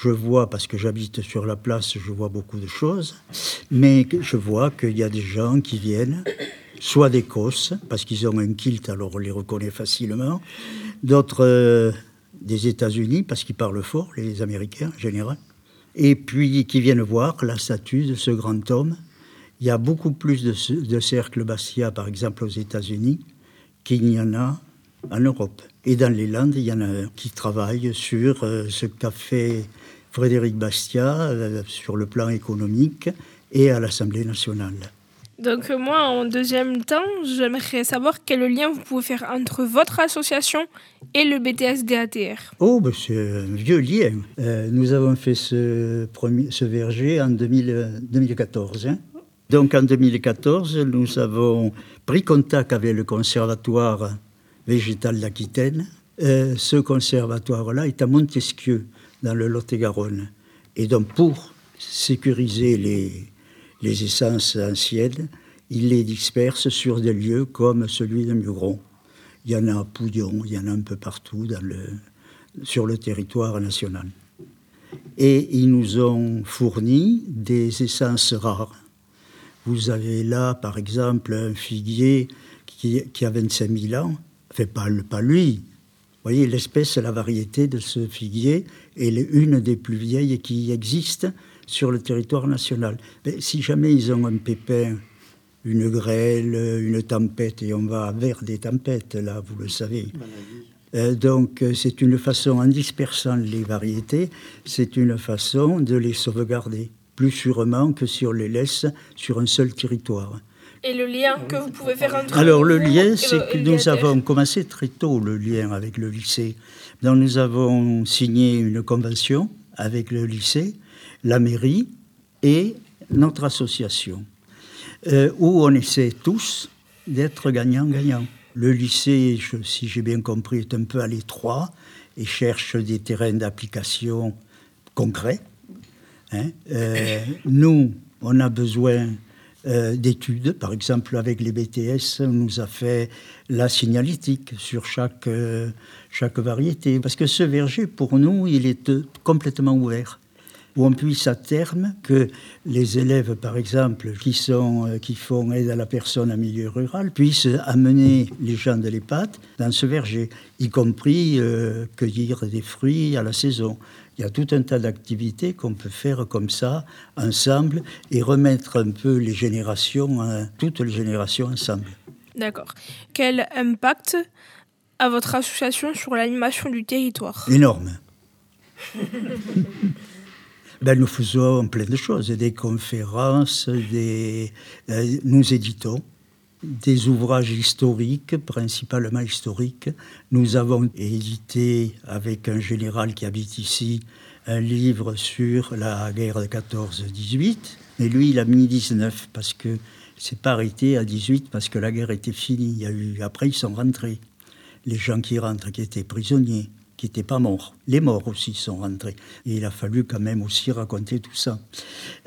Je vois, parce que j'habite sur la place, je vois beaucoup de choses, mais je vois qu'il y a des gens qui viennent, soit d'Écosse, parce qu'ils ont un kilt, alors on les reconnaît facilement, d'autres euh, des États-Unis, parce qu'ils parlent fort, les Américains en général, et puis qui viennent voir la statue de ce grand homme. Il y a beaucoup plus de, ce- de cercles Bastia, par exemple, aux États-Unis, qu'il y en a en Europe. Et dans les Landes, il y en a qui travaille sur euh, ce fait Frédéric Bastiat euh, sur le plan économique et à l'Assemblée nationale. Donc euh, moi, en deuxième temps, j'aimerais savoir quel lien vous pouvez faire entre votre association et le BTS DATR. Oh, ben c'est un vieux lien. Euh, nous avons fait ce, premier, ce verger en 2000 2014. hein. Donc en 2014, nous avons pris contact avec le conservatoire végétal d'Aquitaine. Euh, ce conservatoire-là est à Montesquieu, dans le Lot-et-Garonne. Et donc pour sécuriser les, essences anciennes, il les disperse sur des lieux comme celui de Mugron. Il y en a à Pouillon, il y en a un peu partout sur le territoire national. Et ils nous ont fourni des essences rares. Vous avez là, par exemple, un figuier qui, a 25 000 ans. Enfin, pas, pas lui. Vous voyez, l'espèce, la variété de ce figuier est une des plus vieilles qui existent sur le territoire national. Mais si jamais ils ont un pépin, une grêle, une tempête, et on va vers des tempêtes, là, vous le savez. Euh, donc, euh, c'est une façon, en dispersant les variétés, c'est une façon de les sauvegarder, plus sûrement que si on les laisse sur un seul territoire. Et le lien que vous pouvez faire entre Alors le lien, c'est que nous avons commencé très tôt le lien avec le lycée. Donc nous avons signé une convention avec le lycée, la mairie et notre association, euh, où on essaie tous d'être gagnant-gagnant. Le lycée, je- si j'ai bien compris, est un peu à l'étroit et cherche des terrains d'application concrets. Hein. Euh, nous, on a besoin euh, d'études. Par exemple, avec les BTS, on nous a fait la signalétique sur chaque, euh, chaque variété. Parce que ce verger, pour nous, il est euh, complètement ouvert. Où on puisse à terme que les élèves, par exemple, qui, sont, qui font aide à la personne en milieu rural, puissent amener les gens de l'EHPAD dans ce verger, y compris cueillir des fruits à la saison. Il y a tout un tas d'activités qu'on peut faire comme ça, ensemble, et remettre un peu les générations, hein, toutes les générations ensemble. D'accord. Quel impact a votre association sur l'animation du territoire? Énorme. Ben, nous faisons plein de choses, des conférences, des, euh, nous éditons des ouvrages historiques, principalement historiques. Nous avons édité avec un général qui habite ici un livre sur la guerre de 14-18, mais lui il a mis 19 parce que c'est pas arrêté à 18 parce que la guerre était finie. Il y a eu, après ils sont rentrés. Les gens qui rentrent, qui étaient prisonniers, qui n'étaient pas morts. Les morts aussi sont rentrés. Et il a fallu quand même aussi raconter tout ça.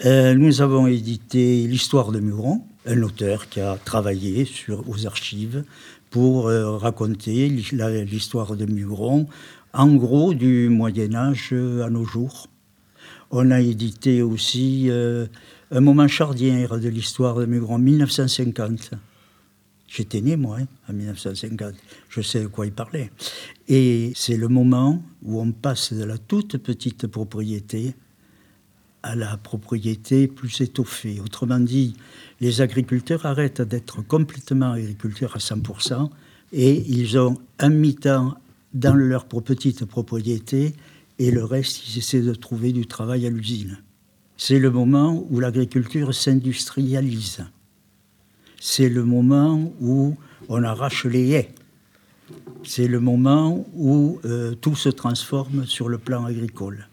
Euh, nous avons édité l'histoire de Muron, un auteur qui a travaillé sur, aux archives pour euh, raconter l'histoire de Muron, en gros du Moyen Âge euh, à nos jours. On a édité aussi euh, un moment charnière de l'histoire de Mugron, 1950. J'étais né, moi, hein, en 1950. Je sais de quoi il parlait. Et c'est le moment où on passe de la toute petite propriété à la propriété plus étoffée. Autrement dit, les agriculteurs arrêtent d'être complètement agriculteurs à 100% et ils ont un mi-temps dans leur petite propriété et le reste, ils essaient de trouver du travail à l'usine. C'est le moment où l'agriculture s'industrialise. C'est le moment où on arrache les haies. C'est le moment où euh, tout se transforme sur le plan agricole.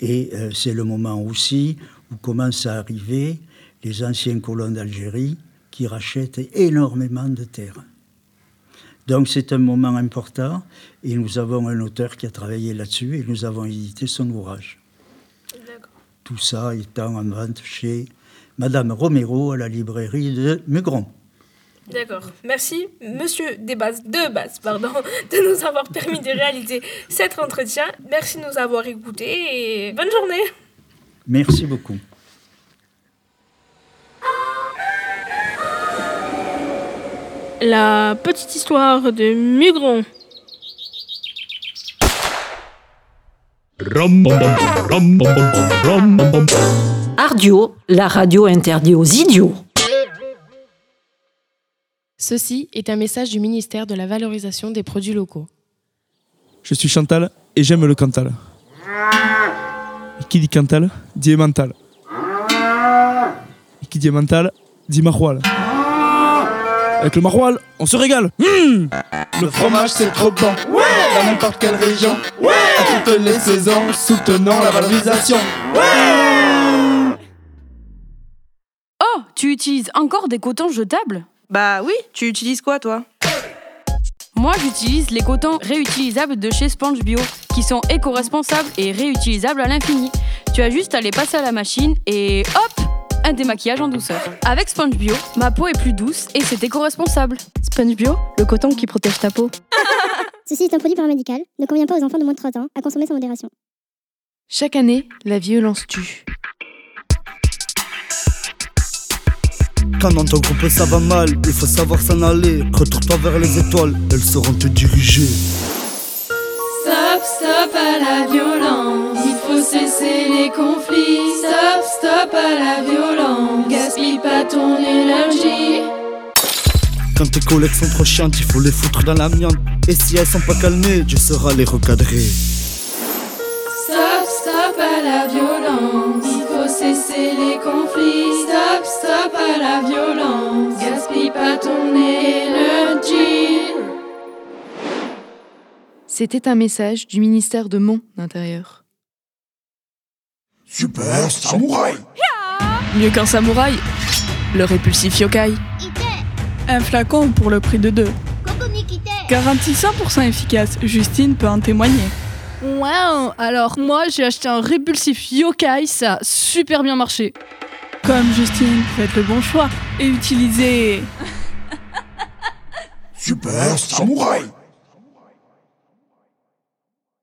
Et euh, c'est le moment aussi où commencent à arriver les anciens colons d'Algérie qui rachètent énormément de terres. Donc c'est un moment important et nous avons un auteur qui a travaillé là-dessus et nous avons édité son ouvrage. Tout ça étant en vente chez Madame Romero à la librairie de Mugron. D'accord. Merci, monsieur Desbas, de Bas, pardon, de nous avoir permis de réaliser cet entretien. Merci de nous avoir écoutés et bonne journée. Merci beaucoup. La petite histoire de Mugron. Ardio, la radio interdite aux idiots. Ceci est un message du ministère de la valorisation des produits locaux. Je suis Chantal et j'aime le Cantal. Et qui dit Cantal dit Emmental. Et qui dit Emmental dit Maroilles. Avec le maroilles, on se régale. Mmh le fromage c'est trop bon. Ouais Dans n'importe quelle région. Ouais À toutes les saisons, soutenant la valorisation. Ouais Oh, tu utilises encore des cotons jetables? Bah oui, tu utilises quoi toi? Moi, j'utilise les cotons réutilisables de chez Sponge Bio, qui sont éco-responsables et réutilisables à l'infini. Tu as juste à les passer à la machine et hop un démaquillage en douceur. Avec Sponge Bio, ma peau est plus douce et c'est éco-responsable. Sponge Bio, le coton qui protège ta peau. Ceci est un produit paramédical, ne convient pas aux enfants de moins de 3 ans, à consommer sans modération. Chaque année, la violence tue. Quand dans ton groupe ça va mal, il faut savoir s'en aller. Retourne-toi vers les étoiles, elles sauront te diriger. Stop, stop à la violence. Il faut cesser les conflits. Stop, stop à la violence. Gaspille pas ton énergie. Quand tes collègues sont trop chiantes, il faut les foutre dans l'amiante. Et si elles sont pas calmées, Dieu saura les recadrer. Stop, stop à la violence. Faut cesser les conflits. Stop, stop à la violence. Gaspille pas ton énergie. C'était un message du ministère de mon intérieur. Super samouraï Mieux qu'un samouraï, le répulsif yokai. Un flacon pour le prix de deux. Garantie 100% efficace, Justine peut en témoigner. Wow Alors moi j'ai acheté un répulsif yokai, ça a super bien marché. Comme Justine, faites le bon choix et utilisez... Super samouraï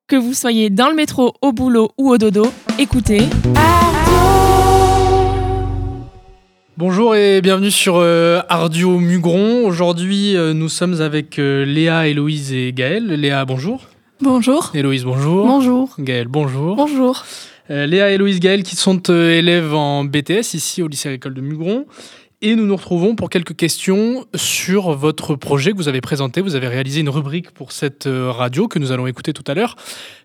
Que vous soyez dans le métro, au boulot ou au dodo, écoutez... Bonjour et bienvenue sur euh, Ardio Mugron. Aujourd'hui, euh, nous sommes avec euh, Léa, Héloïse et Gaël. Léa, bonjour. Bonjour. Héloïse, bonjour. Bonjour. Gaël, bonjour. Bonjour. Euh, Léa, Héloïse, Gaël qui sont euh, élèves en BTS ici au lycée agricole de Mugron. Et nous nous retrouvons pour quelques questions sur votre projet que vous avez présenté. Vous avez réalisé une rubrique pour cette euh, radio que nous allons écouter tout à l'heure.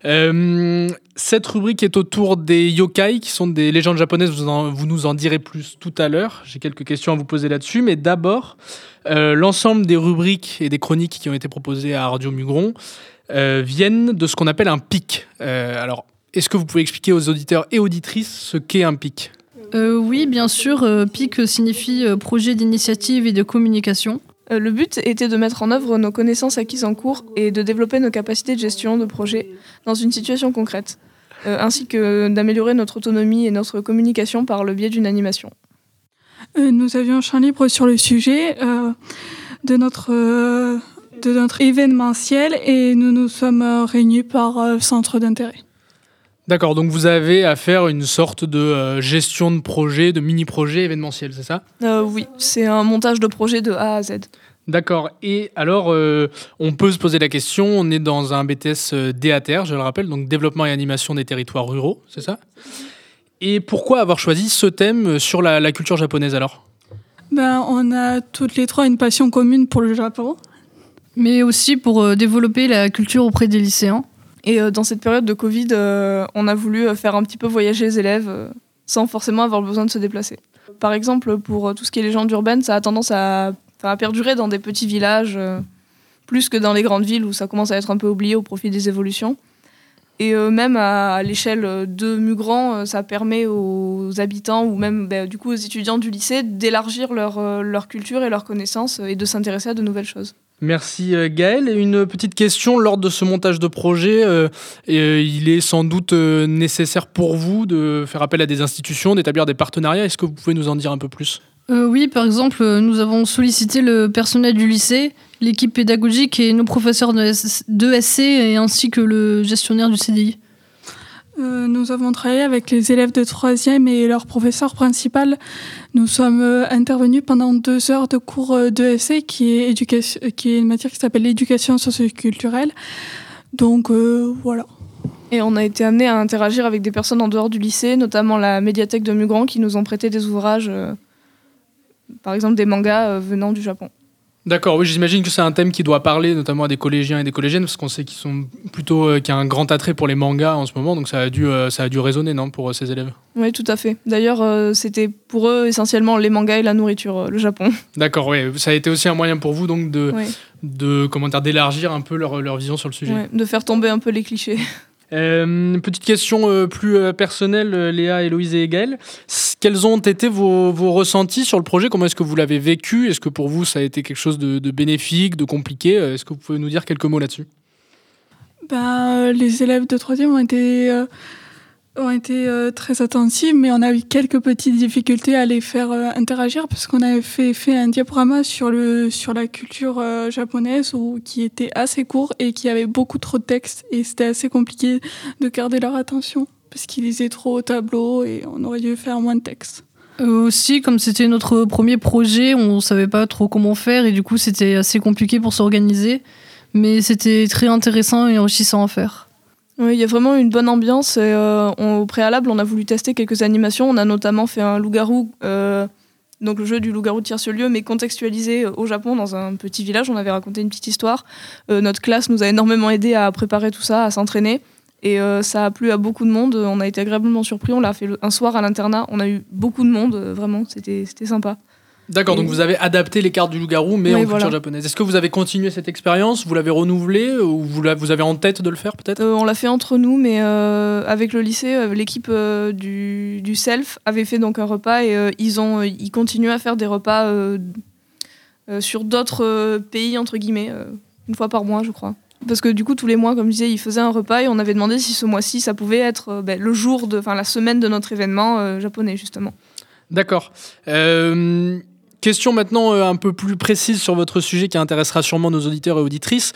Euh, cette rubrique est autour des yokai, qui sont des légendes japonaises. Vous, en- vous nous en direz plus tout à l'heure. J'ai quelques questions à vous poser là-dessus. Mais d'abord, euh, l'ensemble des rubriques et des chroniques qui ont été proposées à Radio Mugron viennent de ce qu'on appelle un pic. Euh, alors, est-ce que vous pouvez expliquer aux auditeurs et auditrices ce qu'est un pic Euh, oui, bien sûr, euh, PIC signifie euh, projet d'initiative et de communication. Euh, Le but était de mettre en œuvre nos connaissances acquises en cours et de développer nos capacités de gestion de projet dans une situation concrète, euh, ainsi que d'améliorer notre autonomie et notre communication par le biais d'une animation. Euh, nous avions un champ libre sur le sujet euh, de, notre, euh, de notre événementiel et nous nous sommes euh, réunis par euh, centre d'intérêt. D'accord, donc vous avez à faire une sorte de euh, gestion de projet, de mini-projet événementiel, c'est ça? Euh, oui, c'est un montage de projet de A à Z. D'accord. Et alors, euh, on peut se poser la question, on est dans un BTS DATR, je le rappelle, donc développement et animation des territoires ruraux, c'est ça? Et pourquoi avoir choisi ce thème sur la, la culture japonaise alors? Ben, on a toutes les trois une passion commune pour le Japon. Mais aussi pour euh, développer la culture auprès des lycéens. Et euh, dans cette période de Covid, euh, on a voulu faire un petit peu voyager les élèves sans forcément avoir besoin de se déplacer. Par exemple, pour tout ce qui est légendes urbaines, ça a tendance à, perdurer dans des petits villages, plus que dans les grandes villes où ça commence à être un peu oublié au profit des évolutions. Et même à, l'échelle de Mugran, ça permet aux habitants ou même bah, du coup aux étudiants du lycée d'élargir leur, culture et leurs connaissances et de s'intéresser à de nouvelles choses. Merci euh, Gaël. Une petite question, lors de ce montage de projet, euh, euh, il est sans doute nécessaire pour vous de faire appel à des institutions, d'établir des partenariats. Est-ce que vous pouvez nous en dire un peu plus? Oui, par exemple, nous avons sollicité le personnel du lycée, l'équipe pédagogique et nos professeurs de, ainsi que le gestionnaire du CDI. Euh, nous avons travaillé avec les élèves de troisième et leur professeur principal. Nous sommes euh, intervenus pendant deux heures de cours euh, d'ESC, qui est, qui est une matière qui s'appelle l'éducation socioculturelle. Donc voilà. Et on a été amené à interagir avec des personnes en dehors du lycée, notamment la médiathèque de Mugran, qui nous ont prêté des ouvrages, par exemple des mangas venant du Japon. D'accord, oui, j'imagine que c'est un thème qui doit parler notamment à des collégiens et des collégiennes, parce qu'on sait qu'ils sont plutôt, euh, qu'il y a un grand attrait pour les mangas en ce moment, donc ça a dû, euh, ça a dû résonner, non, pour euh, ces élèves? Oui, tout à fait. D'ailleurs, c'était pour eux essentiellement les mangas et la nourriture, le Japon. D'accord, oui, ça a été aussi un moyen pour vous donc de, Oui. de comment dire, d'élargir un peu leur, leur vision sur le sujet? Ouais, de faire tomber un peu les clichés. Euh, petite question euh, plus euh, personnelle, euh, Léa, Héloïse et Gaël. Quels ont été vos, ressentis sur le projet? Comment est-ce que vous l'avez vécu? Est-ce que pour vous ça a été quelque chose de, bénéfique, de compliqué? Est-ce que vous pouvez nous dire quelques mots là-dessus? Euh, les élèves de troisième ont été, ont été euh, très attentifs, mais on a eu quelques petites difficultés à les faire euh, interagir parce qu'on avait fait, un diaporama sur, le, sur la culture euh, japonaise qui était assez court et qui avait beaucoup trop de texte et c'était assez compliqué de garder leur attention parce qu'ils lisaient trop au tableau et on aurait dû faire moins de texte. Euh, aussi, comme c'était notre premier projet, on savait pas trop comment faire et du coup c'était assez compliqué pour s'organiser. Mais c'était très intéressant et enrichissant à faire. Oui, il y a vraiment une bonne ambiance. Euh, au préalable, on a voulu tester quelques animations. On a notamment fait un loup-garou, euh, donc le jeu du loup-garou de tierce-lieu, mais contextualisé euh, au Japon dans un petit village. On avait raconté une petite histoire. Notre classe nous a énormément aidé à préparer tout ça, à s'entraîner. Et ça a plu à beaucoup de monde. On a été agréablement surpris. On l'a fait un soir à l'internat. On a eu beaucoup de monde, vraiment. C'était sympa. D'accord, donc vous avez adapté les cartes du loup-garou, mais en culture japonaise. Est-ce que vous avez continué cette expérience? Vous l'avez renouvelée Ou vous, avez en tête de le faire peut-être? Euh, on l'a fait entre nous, mais euh, avec le lycée, euh, l'équipe euh, du, du self avait fait donc un repas et euh, ils ont, euh, ils continuent à faire des repas euh, euh, sur d'autres euh, pays entre guillemets, euh, une fois par mois, je crois. Parce que du coup, tous les mois, comme je disais, ils faisaient un repas et on avait demandé si ce mois-ci, ça pouvait être euh, ben, le jour de, enfin la semaine de notre événement euh, japonais justement. D'accord. Euh, question maintenant euh, un peu plus précise sur votre sujet qui intéressera sûrement nos auditeurs et auditrices.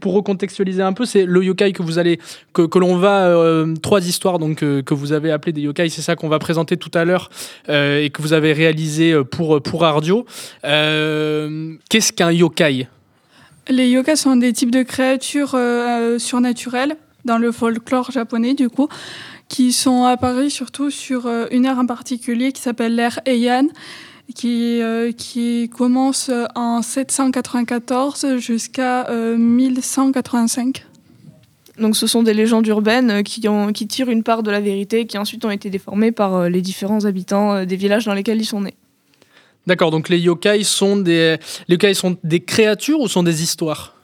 Pour recontextualiser un peu, c'est le yokai que vous allez, que, que l'on va, euh, trois histoires donc euh, que vous avez appelées des yokai, c'est ça qu'on va présenter tout à l'heure et que vous avez réalisé pour pour Ardio. Qu'est-ce qu'un yokai? Les yokas sont des types de créatures surnaturelles dans le folklore japonais, du coup, qui sont apparues surtout sur une ère en particulier qui s'appelle l'ère Heian, qui, euh, qui commence euh, en 794 jusqu'à euh, 1185. Donc ce sont des légendes urbaines euh, qui, ont, qui tirent une part de la vérité et qui ensuite ont été déformées par euh, les différents habitants euh, des villages dans lesquels ils sont nés. D'accord, donc les yokai sont des les yokai sont des créatures ou sont des histoires?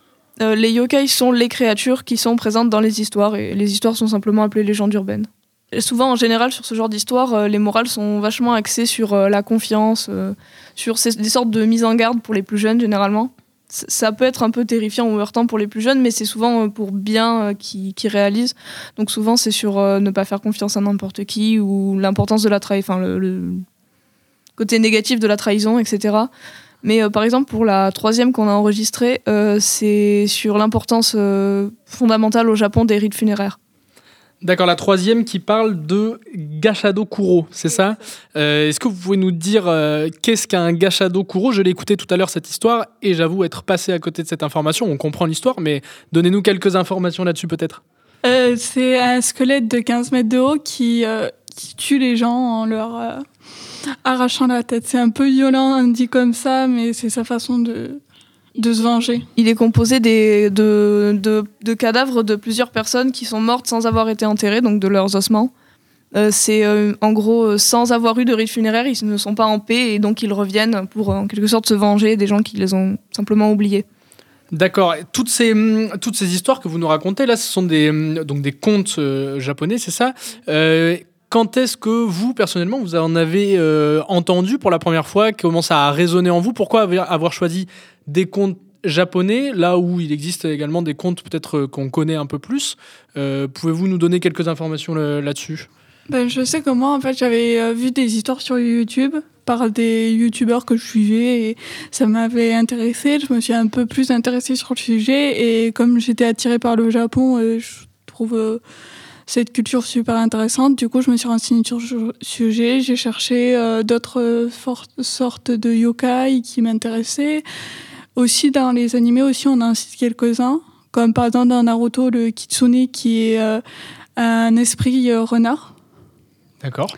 Euh, les yokai sont les créatures qui sont présentes dans les histoires et les histoires sont simplement appelées légendes urbaines. Souvent, en général, sur ce genre d'histoire, euh, les morales sont vachement axées sur euh, la confiance, euh, sur des sortes de mise en garde pour les plus jeunes, généralement. Ça peut être un peu terrifiant ou heurtant pour les plus jeunes, mais c'est souvent pour bien qui, qui réalisent. Donc souvent, c'est sur ne pas faire confiance à n'importe qui ou l'importance de la trahison, enfin le, côté négatif de la trahison, etc. Mais par exemple, pour la troisième qu'on a enregistrée, c'est sur l'importance fondamentale au Japon des rites funéraires. D'accord, la troisième qui parle de Gashado Kuro, c'est ça? Euh, Est-ce que vous pouvez nous dire euh, qu'est-ce qu'un Gashado Kuro Je l'ai écouté tout à l'heure cette histoire et j'avoue être passé à côté de cette information. On comprend l'histoire, mais donnez-nous quelques informations là-dessus peut-être. Euh, c'est un squelette de 15 mètres de haut qui, qui tue les gens en leur arrachant la tête. C'est un peu violent, dit comme ça, mais c'est sa façon de, de se venger. Il est composé des, de, de, de cadavres de plusieurs personnes qui sont mortes sans avoir été enterrées, donc de leurs ossements. Euh, c'est euh, en gros euh, sans avoir eu de rite funéraire, ils ne sont pas en paix et donc ils reviennent pour en quelque sorte se venger des gens qui les ont simplement oubliés. D'accord. Toutes ces, hum, toutes ces histoires que vous nous racontez là, ce sont des, hum, donc des contes euh, japonais, c'est ça? Euh, Quand est-ce que vous, personnellement, vous en avez euh, entendu pour la première fois? Comment ça a résonné en vous? Pourquoi avoir choisi des contes japonais, là où il existe également des contes peut-être euh, qu'on connaît un peu plus Euh, Pouvez-vous nous donner quelques informations là- là-dessus? Ben, je sais que moi, en fait, j'avais euh, vu des histoires sur YouTube par des youtubeurs que je suivais et ça m'avait intéressé. Je me suis un peu plus intéressée sur le sujet et comme j'étais attirée par le Japon, euh, je trouve euh, cette culture super intéressante. Du coup, je me suis renseignée sur le sujet. J'ai cherché euh, d'autres sortes de yokai qui m'intéressaient. Aussi, dans les animés, aussi, on en cite quelques-uns. Comme par exemple dans Naruto, le Kitsune qui est euh, un esprit euh, renard. D'accord.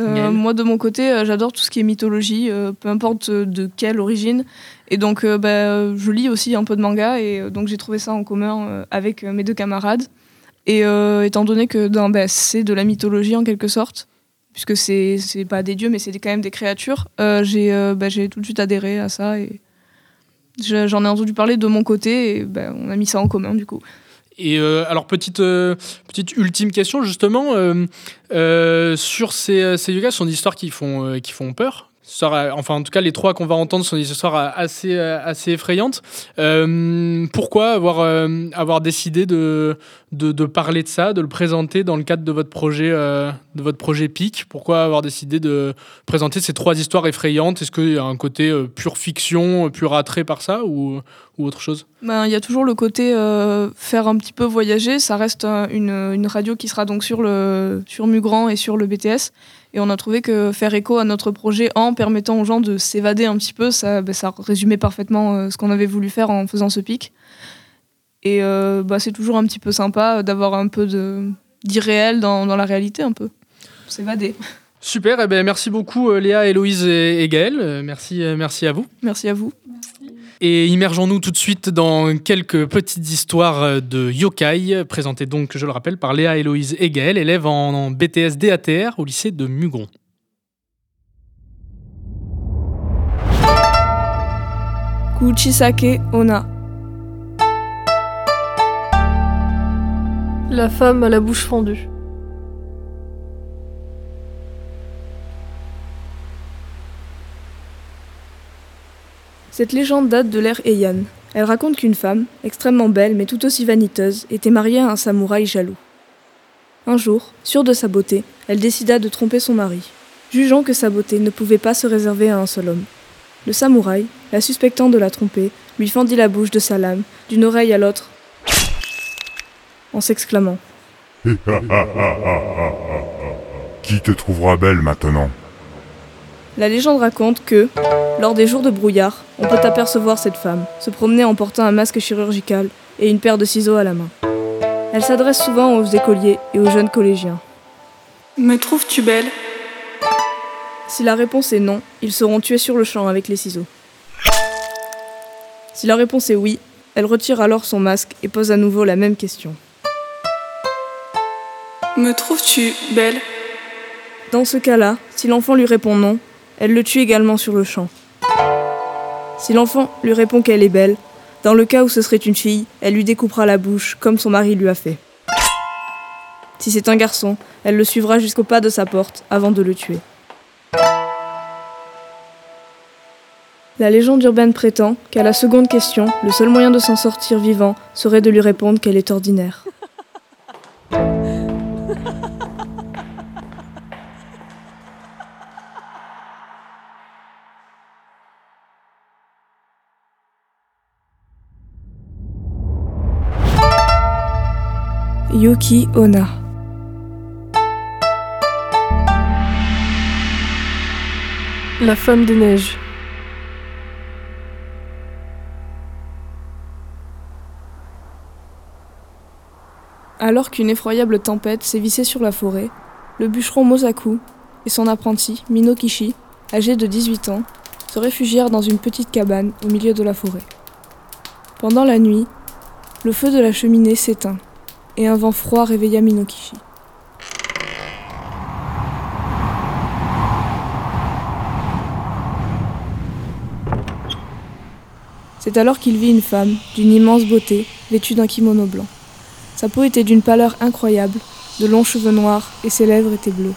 Euh, moi, de mon côté, euh, j'adore tout ce qui est mythologie, euh, peu importe euh, de quelle origine. Et donc, euh, bah, je lis aussi un peu de manga, et euh, donc j'ai trouvé ça en commun euh, avec euh, mes deux camarades. Et euh, étant donné que bah, c'est de la mythologie en quelque sorte, puisque c'est c'est pas des dieux, mais c'est quand même des créatures, euh, j'ai euh, bah, j'ai tout de suite adhéré à ça. Et j'en ai entendu parler de mon côté, et bah, on a mis ça en commun du coup. Et euh, alors, petite, euh, petite ultime question, justement, euh, sur ces, ces yogas, ce sont des histoires qui font, qui font peur. Histoires, euh, enfin, en tout cas, les trois qu'on va entendre sont des histoires assez, euh, assez effrayantes. Euh, pourquoi avoir, euh, avoir décidé de, de, parler de ça, de le présenter dans le cadre de votre projet, de votre projet PIC? Pourquoi avoir décidé de présenter ces trois histoires effrayantes? Est-ce qu'il y a un côté pure fiction, pur attrait par ça ou, autre chose? Ben, Il y a toujours le côté faire un petit peu voyager. Ça reste une, une radio qui sera donc sur, le, sur Mugran et sur le BTS. Et on a trouvé que faire écho à notre projet en permettant aux gens de s'évader un petit peu, ça, ben, ça résumait parfaitement euh, ce qu'on avait voulu faire en faisant ce pic. Et euh, bah, c'est toujours un petit peu sympa d'avoir un peu d'irréel dans, dans la réalité, un peu. S'évader. Super, eh ben, merci beaucoup euh, Léa, Héloïse et, et Gaëlle. Merci, merci à vous. Merci à vous. Et immergeons-nous tout de suite dans quelques petites histoires euh, de yokai, présentées donc, je le rappelle, par Léa, Héloïse et Gaëlle, élèves en, en BTS DATR au lycée de Mugron. Kuchisake Ona. La femme à la bouche fendue. Cette légende date de l'ère Heian. Elle raconte qu'une femme, extrêmement belle mais tout aussi vaniteuse, était mariée à un samouraï jaloux. Un jour, sûre de sa beauté, elle décida de tromper son mari, jugeant que sa beauté ne pouvait pas se réserver à un seul homme. Le samouraï, la suspectant de la tromper, lui fendit la bouche de sa lame, d'une oreille à l'autre, en s'exclamant Qui te trouvera belle maintenant? La légende raconte que, lors des jours de brouillard, on peut apercevoir cette femme, se promener en portant un masque chirurgical et une paire de ciseaux à la main. Elle s'adresse souvent aux écoliers et aux jeunes collégiens. Me trouves-tu belle? Si la réponse est non, ils seront tués sur le champ avec les ciseaux. Si la réponse est oui, elle retire alors son masque et pose à nouveau la même question. Me trouves-tu belle? Dans ce cas-là, si l'enfant lui répond non, elle le tue également sur le champ. Si l'enfant lui répond qu'elle est belle, dans le cas où ce serait une fille, elle lui découpera la bouche comme son mari lui a fait. Si c'est un garçon, elle le suivra jusqu'au pas de sa porte avant de le tuer. La légende urbaine prétend qu'à la seconde question, le seul moyen de s'en sortir vivant serait de lui répondre qu'elle est ordinaire. Yuki Ona. La femme des neiges. Alors qu'une effroyable tempête sévissait sur la forêt, le bûcheron Mosaku et son apprenti Minokishi, âgé de 18 ans, se réfugièrent dans une petite cabane au milieu de la forêt. Pendant la nuit, le feu de la cheminée s'éteint et un vent froid réveilla Minokishi. C'est alors qu'il vit une femme d'une immense beauté, vêtue d'un kimono blanc. Sa peau était d'une pâleur incroyable, de longs cheveux noirs et ses lèvres étaient bleues.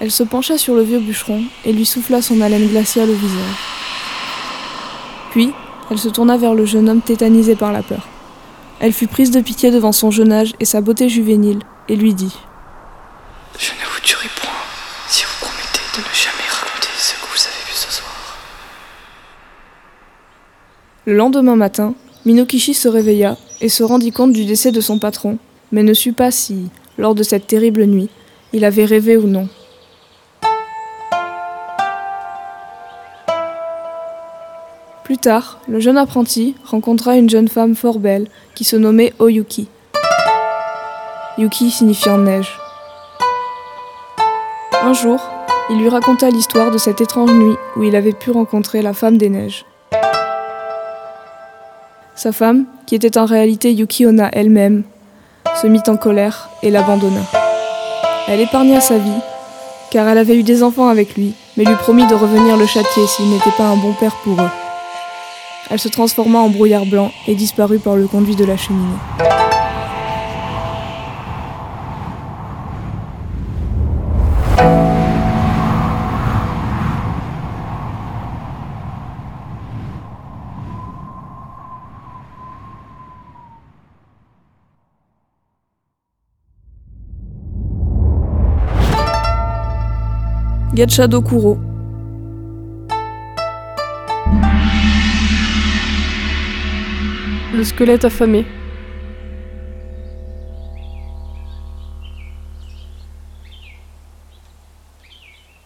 Elle se pencha sur le vieux bûcheron et lui souffla son haleine glaciale au visage. Puis, elle se tourna vers le jeune homme tétanisé par la peur. Elle fut prise de pitié devant son jeune âge et sa beauté juvénile, et lui dit Je ne vous tuerai point si vous promettez de ne jamais raconter ce que vous avez vu ce soir. Le lendemain matin, Minokishi se réveilla et se rendit compte du décès de son patron, mais ne sut pas si, lors de cette terrible nuit, il avait rêvé ou non. Plus tard, le jeune apprenti rencontra une jeune femme fort belle qui se nommait Oyuki. Yuki signifiant neige. Un jour, il lui raconta l'histoire de cette étrange nuit où il avait pu rencontrer la femme des neiges. Sa femme, qui était en réalité Yukiona elle-même, se mit en colère et l'abandonna. Elle épargna sa vie, car elle avait eu des enfants avec lui, mais lui promit de revenir le châtier s'il n'était pas un bon père pour eux. Elle se transforma en brouillard blanc et disparut par le conduit de la cheminée. Gachado Kuro. Le squelette affamé.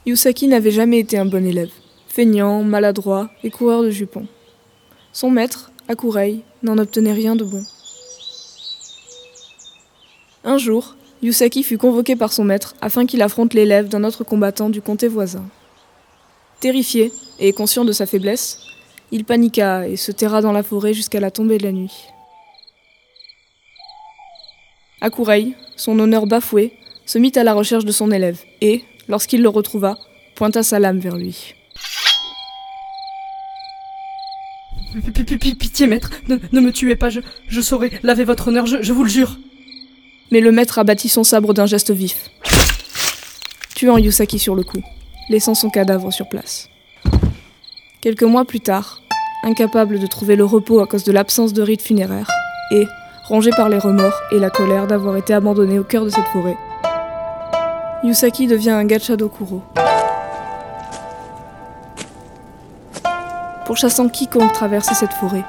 Yusaki n'avait jamais été un bon élève, feignant, maladroit et coureur de jupons. Son maître, Akurei, n'en obtenait rien de bon. Un jour, Yusaki fut convoqué par son maître afin qu'il affronte l'élève d'un autre combattant du comté voisin. Terrifié et conscient de sa faiblesse, il paniqua et se terra dans la forêt jusqu'à la tombée de la nuit. Akurei, son honneur bafoué, se mit à la recherche de son élève et, lorsqu'il le retrouva, pointa sa lame vers lui. Pitié, maître, ne, ne me tuez pas, je, je saurai laver votre honneur, je, je vous le jure. Mais le maître abattit son sabre d'un geste vif, tuant Yusaki sur le coup, laissant son cadavre sur place. Quelques mois plus tard, incapable de trouver le repos à cause de l'absence de rite funéraire, et, rongé par les remords et la colère d'avoir été abandonné au cœur de cette forêt, Yusaki devient un Gachado Kuro. Pourchassant quiconque traversait cette forêt.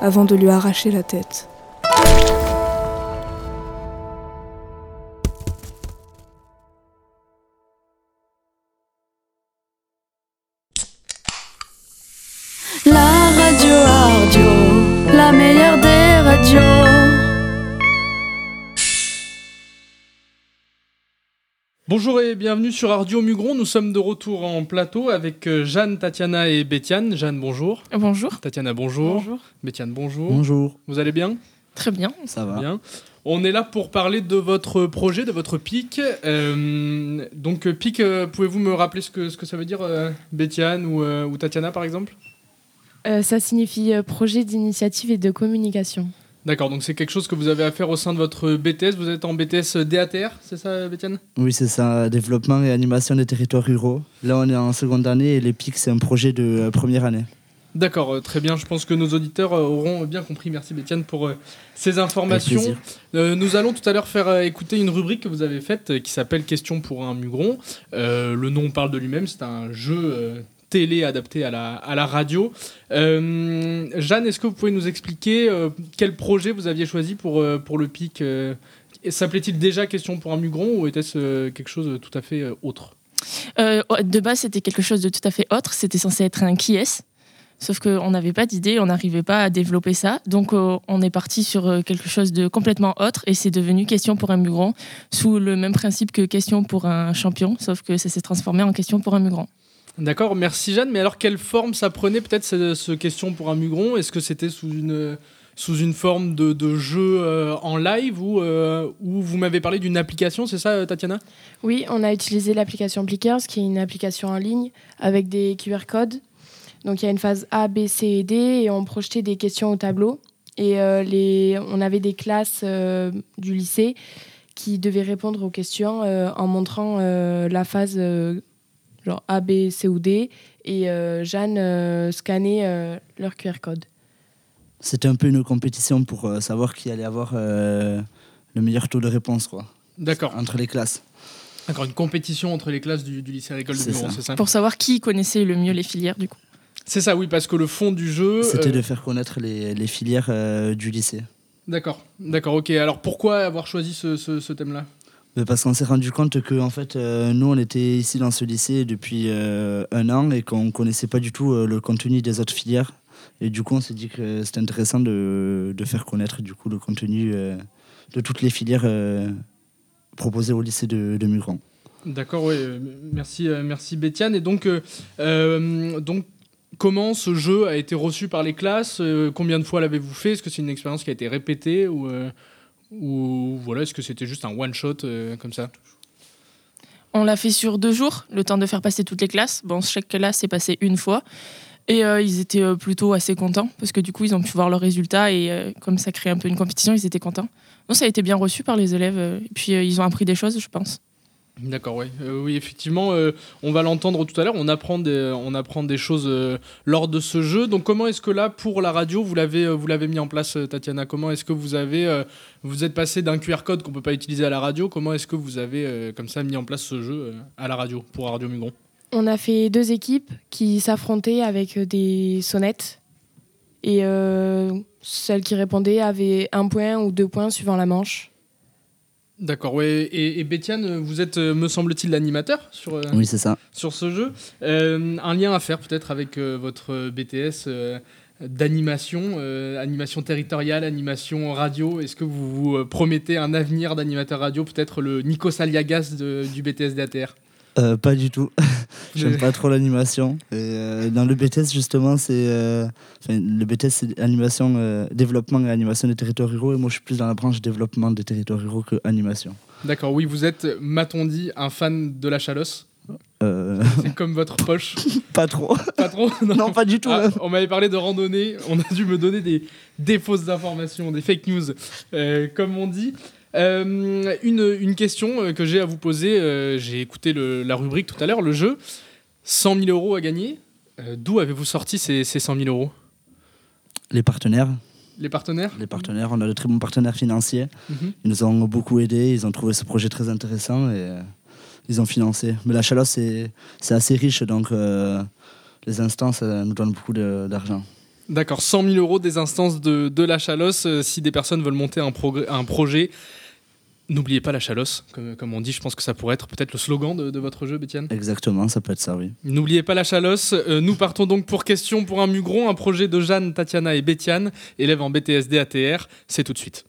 Avant de lui arracher la tête. Bonjour et bienvenue sur Ardio Mugron. Nous sommes de retour en plateau avec euh, Jeanne, Tatiana et Bétiane. Jeanne, bonjour. Bonjour. Tatiana, bonjour. Bonjour. Bétiane, bonjour. Bonjour. Vous allez bien? Très bien. Ça va. Bien. On est là pour parler de votre projet, de votre PIC. Euh, donc, euh, PIC, euh, pouvez-vous me rappeler ce que, ce que ça veut dire, euh, Bétiane ou, euh, ou Tatiana, par exemple? Euh, ça signifie projet d'initiative et de communication. D'accord, donc c'est quelque chose que vous avez à faire au sein de votre BTS. Vous êtes en BTS DATR, c'est ça, Bétiane Oui, c'est ça, développement et animation des territoires ruraux. Là, on est en seconde année et l'EPIC, c'est un projet de euh, première année. D'accord, euh, très bien. Je pense que nos auditeurs euh, auront bien compris. Merci Bétiane pour ces informations. nous allons tout à l'heure faire écouter une rubrique que vous avez faite qui s'appelle Question pour un mugron. Le nom parle de lui-même. C'est un jeu télé adapté à la, radio. Euh, Jeanne, est-ce que vous pouvez nous expliquer euh, quel projet vous aviez choisi pour, euh, pour le PIC S'appelait-il déjà Question pour un mugron ou était-ce quelque chose de tout à fait autre? De base, c'était quelque chose de tout à fait autre. C'était censé être un qui est. Sauf qu'on n'avait pas d'idée, on n'arrivait pas à développer ça. Donc, on est parti sur quelque chose de complètement autre et c'est devenu question pour un mugron sous le même principe que question pour un champion, sauf que ça s'est transformé en question pour un mugron. D'accord, merci Jeanne. Mais alors, quelle forme ça prenait peut-être ce, ce question pour un mugron? Est-ce que c'était sous une, sous une forme de, de jeu euh, en live ou, euh, ou vous m'avez parlé d'une application, c'est ça, euh, Tatiana? Oui, on a utilisé l'application Blickers, qui est une application en ligne avec des QR codes. Donc il y a une phase A, B, C et D et on projetait des questions au tableau. Et les, on avait des classes du lycée qui devaient répondre aux questions en montrant la phase genre A, B, C ou D. Et euh, Jeanne euh, scannait euh, leur QR code. C'était un peu une compétition pour euh, savoir qui allait avoir euh, le meilleur taux de réponse quoi, D'accord. entre les classes. D'accord, une compétition entre les classes du, du lycée agricole de C'est ça. c'est ça Pour savoir qui connaissait le mieux les filières, du coup. C'est ça, oui, parce que le fond du jeu. C'était euh, de faire connaître les, les filières euh, du lycée. D'accord, d'accord, ok. Alors pourquoi avoir choisi ce, ce- ce thème-là? Parce qu'on s'est rendu compte que en fait, euh, nous, on était ici dans ce lycée depuis euh, un an et qu'on connaissait pas du tout euh, le contenu des autres filières. Et du coup, on s'est dit que c'était intéressant de, de faire connaître du coup le contenu de toutes les filières proposées au lycée de, de. D'accord, oui. Merci, merci Bétiane. Et donc, donc, comment ce jeu a été reçu par les classes? Combien de fois l'avez-vous fait? Est-ce que c'est une expérience qui a été répétée ou, ou voilà, est-ce que c'était juste un one shot euh, comme ça? On l'a fait sur deux jours, le temps de faire passer toutes les classes. Bon, chaque classe s'est passée une fois. Et euh, ils étaient euh, plutôt assez contents parce que du coup, ils ont pu voir leurs résultats et comme ça crée un peu une compétition, ils étaient contents. Non, ça a été bien reçu par les élèves et puis ils ont appris des choses, je pense. D'accord, ouais. Euh, oui, effectivement, euh, on va l'entendre tout à l'heure. On apprend des, on apprend des choses euh, lors de ce jeu. Donc, comment est-ce que là, pour la radio, vous l'avez, mis en place, Tatiana? Comment est-ce que vous avez, vous êtes passé d'un QR code qu'on peut pas utiliser à la radio? Comment est-ce que vous avez, comme ça, mis en place ce jeu à la radio pour Radio Mugron On a fait deux équipes qui s'affrontaient avec des sonnettes. Et celle qui répondait avait un point ou deux points suivant la manche. D'accord, ouais. Et, et Bétiane, vous êtes, euh, me semble-t-il, l'animateur sur, euh, Oui, c'est ça. sur ce jeu. Euh, un lien à faire peut-être avec euh, votre BTS euh, d'animation, animation territoriale, animation radio. Est-ce que vous vous promettez un avenir d'animateur radio, peut-être le Nico Saliagas de- du BTS DATR Euh, pas du tout. J'aime pas trop l'animation. Euh, dans le BTS, justement, c'est. euh, le BTS, c'est animation, développement et animation des territoires ruraux. Et moi, je suis plus dans la branche développement des territoires ruraux que animation. D'accord, oui, vous êtes, m'a-t-on dit, un fan de la chalosse? C'est comme votre poche. pas trop. Pas trop Non, pas du tout. Ah, on m'avait parlé de randonnée, on a dû me donner des, des fausses informations, des fake news, comme on dit. Euh, une, une question euh, que j'ai à vous poser, euh, j'ai écouté le- la rubrique tout à l'heure, le jeu, 100 000 euros à gagner. Euh, D'où avez-vous sorti ces, ces 100 000 euros? Les partenaires. Les partenaires? Les partenaires, on a de très bons partenaires financiers. Mhm. Ils nous ont beaucoup aidés, ils ont trouvé ce projet très intéressant et ils ont financé. Mais la Chalosse, c'est assez riche, donc les instances nous donnent beaucoup d'argent. D'accord, 100 000 euros des instances de, de la Chalosse. si des personnes veulent monter un projet, n'oubliez pas la Chalosse, comme, comme on dit. Je pense que ça pourrait être peut-être le slogan de, de votre jeu, Bétienne. Exactement, ça peut être ça, oui. N'oubliez pas la Chalosse. Euh, nous partons donc pour Question pour un Mugron, un projet de Jeanne, Tatiana et Bétiane, élèves en BTSD ATR. C'est tout de suite.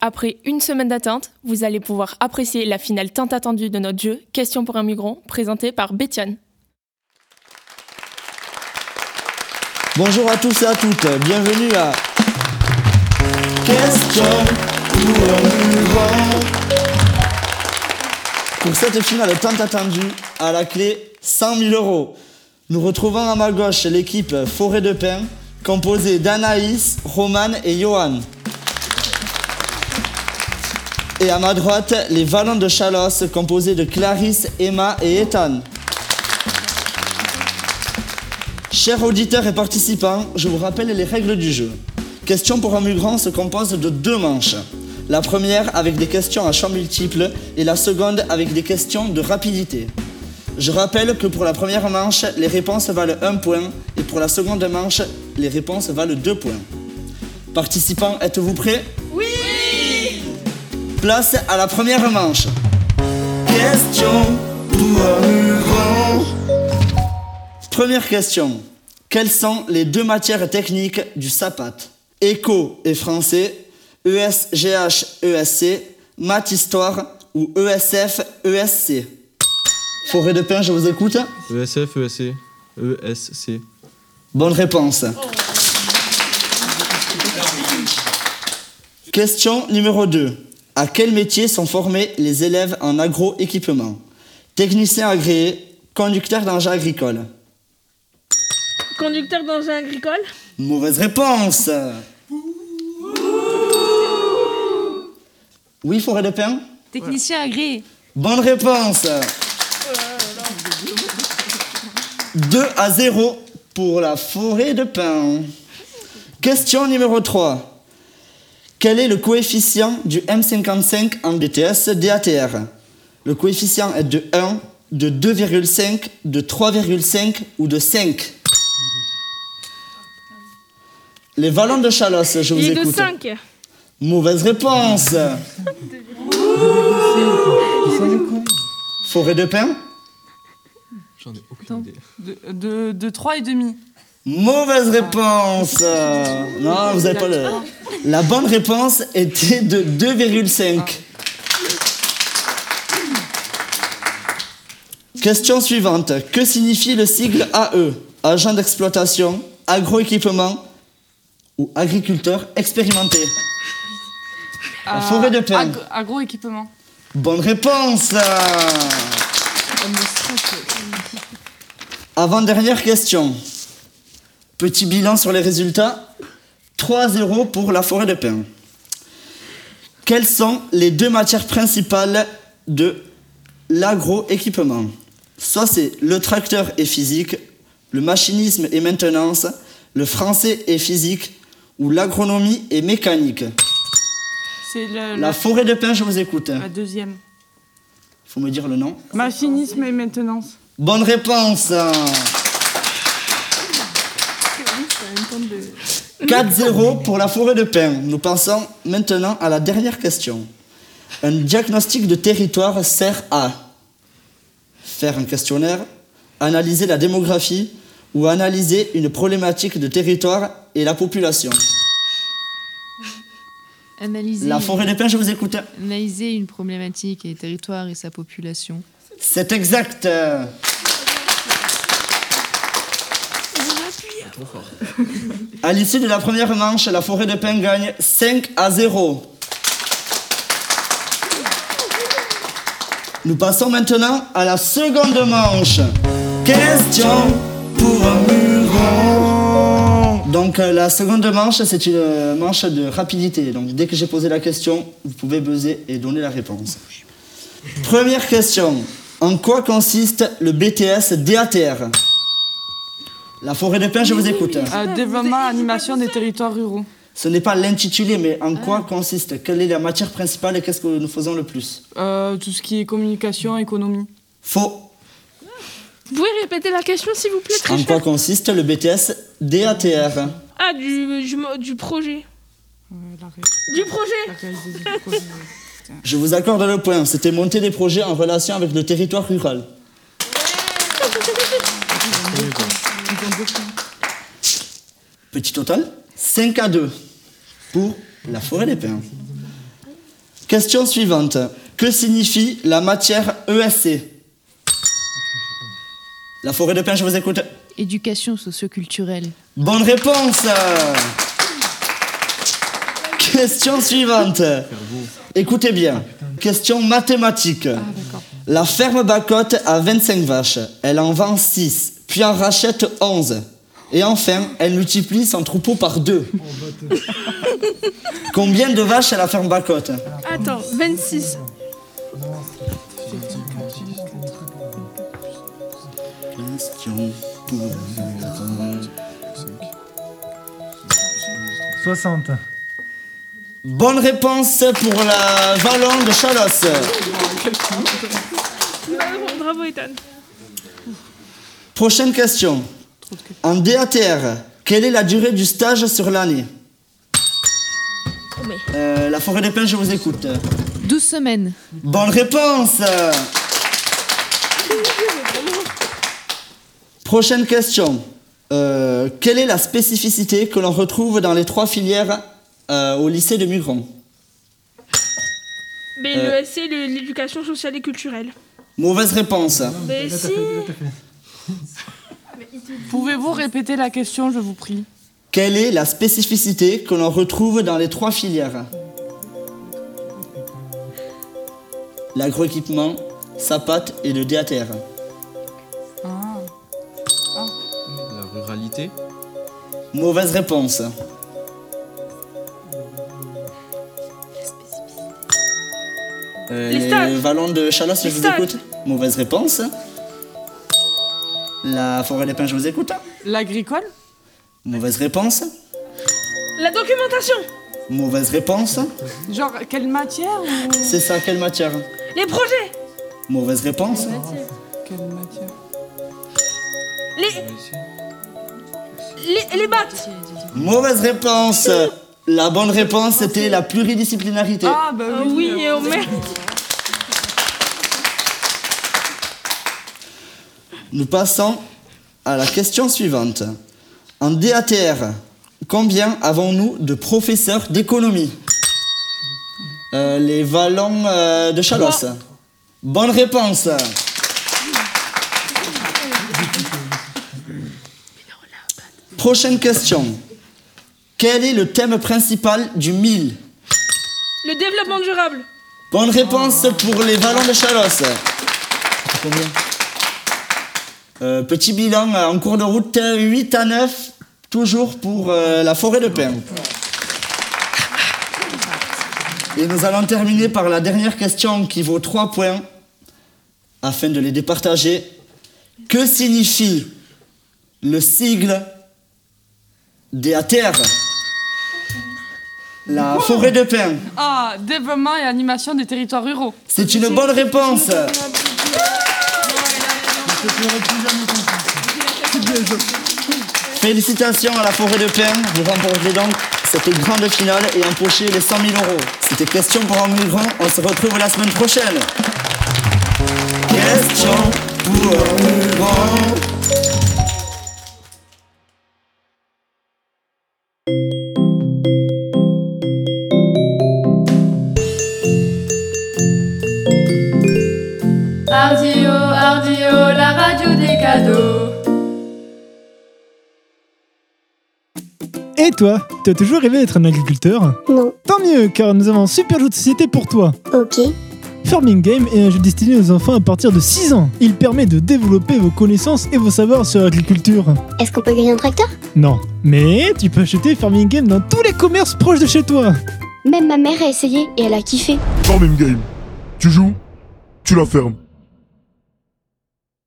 Après une semaine d'attente, vous allez pouvoir apprécier la finale tant attendue de notre jeu Question pour un migron, présenté par Bétiane. Bonjour à tous et à toutes, bienvenue à Question pour cette finale tant attendue, à la clé 100 000 euros. Nous retrouvons à ma gauche l'équipe Forêt de Pin, composée d'Anaïs, Roman et Johan. Et à ma droite, les Vallons de Chalosse, composés de Clarisse, Emma et Ethan. Chers auditeurs et participants, je vous rappelle les règles du jeu. Question pour un migrant se compose de deux manches. La première avec des questions à choix multiples et la seconde avec des questions de rapidité. Je rappelle que pour la première manche, les réponses valent un point et pour la seconde manche, les réponses valent deux points. Participants, êtes-vous prêts? Oui Place à la première manche. Question pour un. Première question. Quelles sont les deux matières techniques du SAPAT Éco et français, ESGH, ESC, maths histoire ou ESF, ESC Forêt de Pin, je vous écoute. ESF, ESC, ESC. Bonne réponse. Question numéro 2. À quel métier sont formés les élèves en agroéquipement? Technicien agréé, conducteur d'engin agricole. Conducteur d'engin agricole Mauvaise réponse. Oui, forêt de pin Technicien agréé. Bonne réponse. 2 à 0 pour la forêt de pin. Question numéro 3. Quel est le coefficient du M55 en BTS DATR Le coefficient est de 1, de 2,5, de 3,5 ou de 5 Les vallons de Chalosse, je vous Il est de écoute. 5. Mauvaise réponse. Forêt de pin J'en ai aucune idée. De, de, de 3 et demi. Mauvaise réponse Non, vous n'avez pas le... La bonne réponse était de 2,5. Question suivante. Que signifie le sigle AE Agent d'exploitation, agroéquipement ou agriculteur expérimenté? La forêt de pin. Ag- Agroéquipement. Bonne réponse Avant-dernière question. Petit bilan sur les résultats. 3-0 pour la forêt de pin. Quelles sont les deux matières principales de l'agroéquipement? Soit c'est le tracteur et physique, le machinisme et maintenance, le français et physique ou l'agronomie et mécanique. C'est le- La forêt de pin, je vous écoute. la deuxième. Faut me dire le nom. Machinisme et maintenance. Bonne réponse 4-0 pour la forêt de pin. Nous passons maintenant à la dernière question. Un diagnostic de territoire sert à faire un questionnaire, analyser la démographie ou analyser une problématique de territoire et la population. Analyser, La forêt de pin, je vous écoute. analyser une problématique et territoire et sa population. C'est exact. À l'issue de la première manche, la forêt de pin gagne 5 à 0. Nous passons maintenant à la seconde manche. Question pour un muron. Donc euh, la seconde manche, c'est une euh, manche de rapidité. Donc dès que j'ai posé la question, vous pouvez buzzer et donner la réponse. Première question. En quoi consiste le BTS DATR La forêt de pin, je vous écoute. Euh, développement, animation des territoires ruraux. Ce n'est pas l'intitulé, mais en quoi consiste? Quelle est la matière principale et qu'est-ce que nous faisons le plus? Euh, tout ce qui est communication, économie. Faux. Vous pouvez répéter la question, s'il vous plaît, très En cher quoi consiste le BTS DATR Ah, du, du, du projet. Du projet Je vous accorde le point. C'était monter des projets en relation avec le territoire rural. Petit total 5 à 2 pour la forêt des pins. Question suivante. Que signifie la matière ESC La forêt de pin, je vous écoute. Éducation socioculturelle. Bonne réponse Question suivante. Écoutez bien. Question mathématique. La ferme Bacotte a 25 vaches. Elle en vend 6, puis en rachète 11. Et enfin, elle multiplie son troupeau par deux. Combien de vaches a la ferme Bacotte? Attends, 26. Question pour 60. Bonne réponse pour la Vallon de Chalos. Bravo, bravo, Ethan. Prochaine question. En DATR, quelle est la durée du stage sur l'année? Euh, La forêt des pins, je vous écoute. 12 semaines. Bonne réponse Prochaine question. Euh, quelle est la spécificité que l'on retrouve dans les trois filières euh, au lycée de Mugron Mais Euh. le SC, le- l'éducation sociale et culturelle. Mauvaise réponse. Mais si. Pouvez-vous répéter la question, je vous prie? Quelle est la spécificité que l'on retrouve dans les trois filières? L'agroéquipement, SAPAT et le DATR. Mauvaise réponse. Euh, Les de Chalos, je vous écoute. Mauvaise réponse. La forêt des pins, je vous écoute. L'agricole Mauvaise réponse. La documentation. Mauvaise réponse. Genre, quelle matière ou... C'est ça, quelle matière? Les projets. Mauvaise réponse. Quelle matière? Les les, les Mauvaise réponse. La bonne réponse, c'était la pluridisciplinarité. Ah, bah oui, ah oui, oui. Oh, Nous passons à la question suivante. En DATR, combien avons-nous de professeurs d'économie euh, Les vallons euh, de Chalosse. Bonne réponse. Prochaine question. Quel est le thème principal du 1000 Le développement durable. Bonne réponse pour les vallons de Chalosse. Euh, Petit bilan euh, en cours de route, euh, 8 à 9, toujours pour euh, la forêt de pin. Et nous allons terminer par la dernière question qui vaut 3 points, afin de les départager. Que signifie le sigle DATR La forêt de pin. Ah, développement et animation des territoires ruraux. C'est une bonne réponse. Félicitations à la forêt de Pin, vous remportez donc cette grande finale et empocher les 100 000 euros. C'était question pour un migrant, on se retrouve la semaine prochaine. Question pour un migrant. Et toi, tu as toujours rêvé d'être un agriculteur Non. Tant mieux, car nous avons un super jeu de société pour toi. Ok. Farming Game est un jeu destiné aux enfants à partir de 6 ans. Il permet de développer vos connaissances et vos savoirs sur l'agriculture. Est-ce qu'on peut gagner un tracteur? Non, mais tu peux acheter Farming Game dans tous les commerces proches de chez toi. Même ma mère a essayé et elle a kiffé. Farming Game. Tu joues, tu la fermes.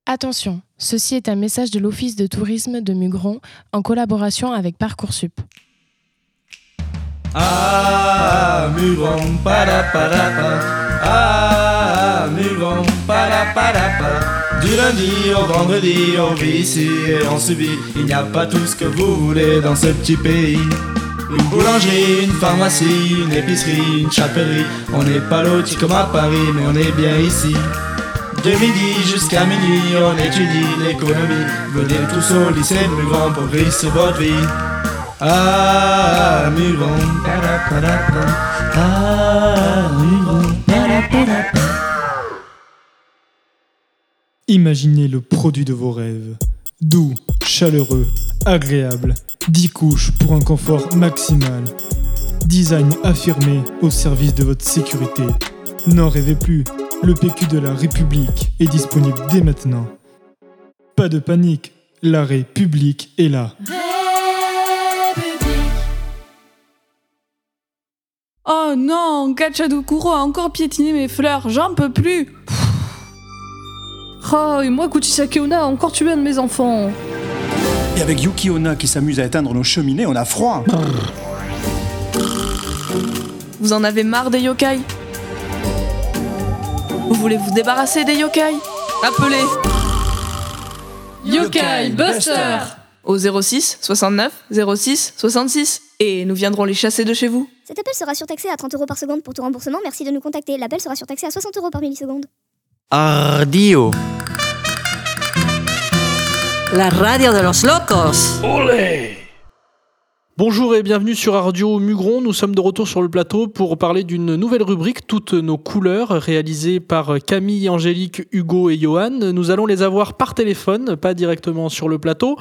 Attention, ceci est un message de l'Office de tourisme de Mugron en collaboration avec Parcoursup. Ah, Mugron. Ah, Mugron. Du lundi au vendredi, on vit ici et on subit. Il n'y a pas tout ce que vous voulez dans ce petit pays. Une boulangerie, une pharmacie, une épicerie, une chapellerie. On n'est pas loti comme à Paris, mais on est bien ici. De midi jusqu'à minuit, on étudie l'économie. Venez tous au lycée de Mugron pour réussir votre vie. Ah. Ah, Mugron. Imaginez le produit de vos rêves. Doux, chaleureux, agréable. 10 couches pour un confort maximal. Design affirmé au service de votre sécurité. N'en rêvez plus, le PQ de la République est disponible dès maintenant. Pas de panique, l'arrêt public est là. Oh non, Gachadokuro a encore piétiné mes fleurs, j'en peux plus. Oh, et moi, Kuchisake Onna a encore tué un de mes enfants. Et avec Yuki Onna qui s'amuse à éteindre nos cheminées, on a froid. Vous en avez marre des yokai? Vous voulez vous débarrasser des yokai Appelez Yokai Buster au 06 69 06 66 et nous viendrons les chasser de chez vous. Cet appel sera surtaxé à 30 euros par seconde pour tout remboursement. Merci de nous contacter. L'appel sera surtaxé à 60 euros par milliseconde. Ardio. La radio de los locos. Bonjour et bienvenue sur Radio Mugron. Nous sommes de retour sur le plateau pour parler d'une nouvelle rubrique, Toutes nos couleurs, réalisée par Camille, Angélique, Hugo et Johan. Nous allons les avoir par téléphone, pas directement sur le plateau.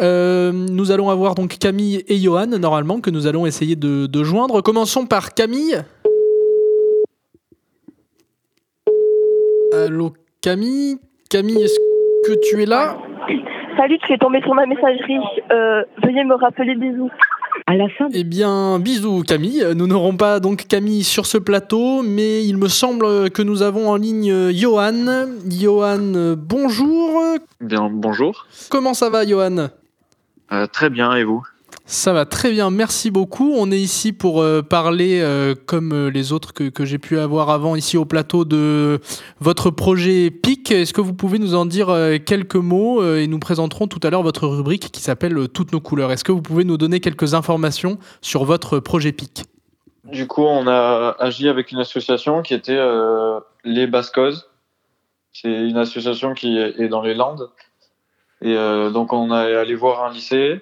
Euh, nous allons avoir donc Camille et Johan, normalement, que nous allons essayer de, joindre. Commençons par Camille. Allô Camille? Camille, est-ce que tu es là? Salut, tu es tombé sur ma messagerie. Euh, veuillez me rappeler bisous. À la fin. Eh bien, bisous Camille. Nous n'aurons pas donc Camille sur ce plateau, mais il me semble que nous avons en ligne euh, Johan. Johan, euh, bonjour. Bien, bonjour. Comment ça va Johan? Euh, très bien, et vous? Ça va très bien, merci beaucoup. On est ici pour euh, parler, euh, comme euh, les autres que, que j'ai pu avoir avant ici au plateau, de votre projet PIC. Est-ce que vous pouvez nous en dire quelques mots et nous présenterons tout à l'heure votre rubrique qui s'appelle Toutes nos couleurs. Est-ce que vous pouvez nous donner quelques informations sur votre projet PIC? Du coup, on a agi avec une association qui était les Bascos. C'est une association qui est dans les Landes. Et donc on est allé voir un lycée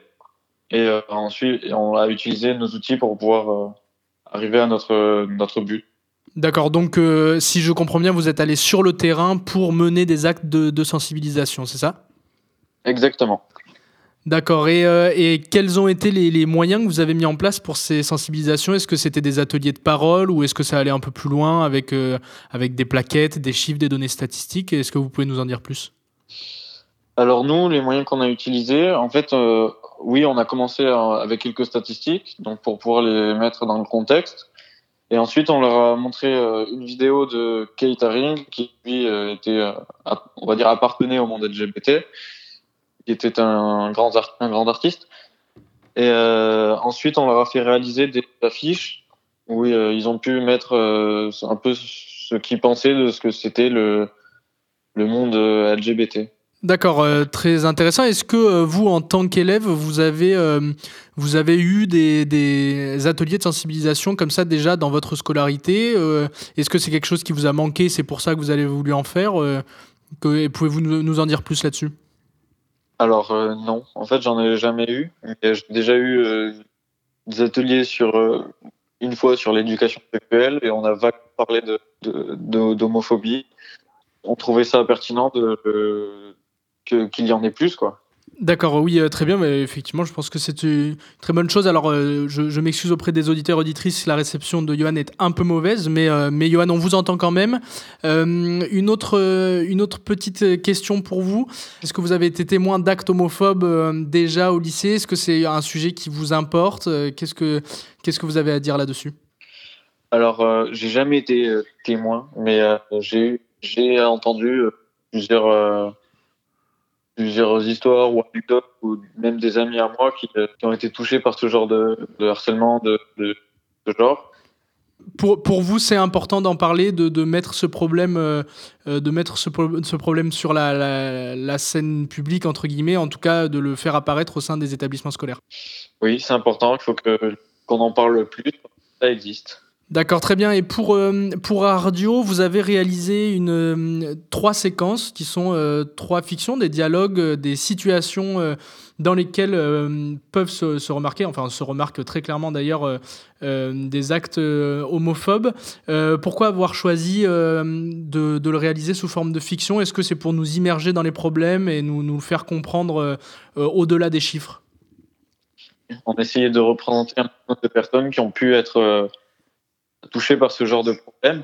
et euh, ensuite on a utilisé nos outils pour pouvoir euh, arriver à notre, notre but. D'accord, donc euh, si je comprends bien, vous êtes allé sur le terrain pour mener des actes de, de sensibilisation, c'est ça? Exactement. D'accord, et, euh, et quels ont été les, les moyens que vous avez mis en place pour ces sensibilisations? Est-ce que c'était des ateliers de parole ou est-ce que ça allait un peu plus loin avec, euh, avec des plaquettes, des chiffres, des données statistiques? Est-ce que vous pouvez nous en dire plus? Alors nous, les moyens qu'on a utilisés, en fait, oui, on a commencé euh, avec quelques statistiques, donc pour pouvoir les mettre dans le contexte. Et ensuite, on leur a montré euh, une vidéo de Kate Haring, qui lui euh, était, on dire, appartenait au monde LGBT, qui était un grand, artiste. Et ensuite, on leur a fait réaliser des affiches où ils ont pu mettre un peu ce qu'ils pensaient de ce que c'était le, monde LGBT. D'accord, euh, très intéressant. Est-ce que euh, vous, en tant qu'élève, vous avez, euh, vous avez eu des, ateliers de sensibilisation comme ça déjà dans votre scolarité Est-ce que c'est quelque chose qui vous a manqué C'est pour ça que vous avez voulu en faire Pouvez-vous nous, en dire plus là-dessus? Alors non, en fait j'en ai jamais eu. J'ai déjà eu des ateliers sur une fois sur l'éducation sexuelle et on a vaguement parlé de de- de- d'homophobie. on trouvait ça pertinent de qu'il y en ait plus quoi. D'accord, oui, euh, très bien, mais effectivement, je pense que c'est une très bonne chose. Alors, euh, je, je m'excuse auprès des auditeurs et auditrices si la réception de Johan est un peu mauvaise, mais, euh, mais Johan, on vous entend quand même. Euh, une, autre, une autre petite question pour vous. Est-ce que vous avez été témoin d'actes homophobes déjà au lycée? Est-ce que c'est un sujet qui vous importe? Qu'est-ce que Qu'est-ce que vous avez à dire là-dessus? Alors, euh, j'ai jamais été témoin, mais euh, j'ai j'ai entendu plusieurs plusieurs histoires ou anecdotes ou même des amis à moi qui, euh, qui ont été touchés par ce genre de, de harcèlement de, de, de genre. pour, pour vous, c'est important d'en parler, de, de mettre ce problème, euh, de mettre ce, pro- ce problème sur la, la, la scène publique, entre guillemets, en tout cas de le faire apparaître au sein des établissements scolaires. Oui, c'est important. Il faut que qu'on en parle plus. Ça existe. D'accord, très bien. Et pour, euh, pour Ardio, vous avez réalisé une, euh, trois séquences qui sont euh, trois fictions, des dialogues, des situations dans lesquelles peuvent se, remarquer, enfin se remarquent très clairement d'ailleurs, des actes homophobes. Pourquoi avoir choisi de, de le réaliser sous forme de fiction? Est-ce que c'est pour nous immerger dans les problèmes et nous, nous faire comprendre au-delà des chiffres? On essayait de représenter un nombre de personnes qui ont pu être touchées par ce genre de problème.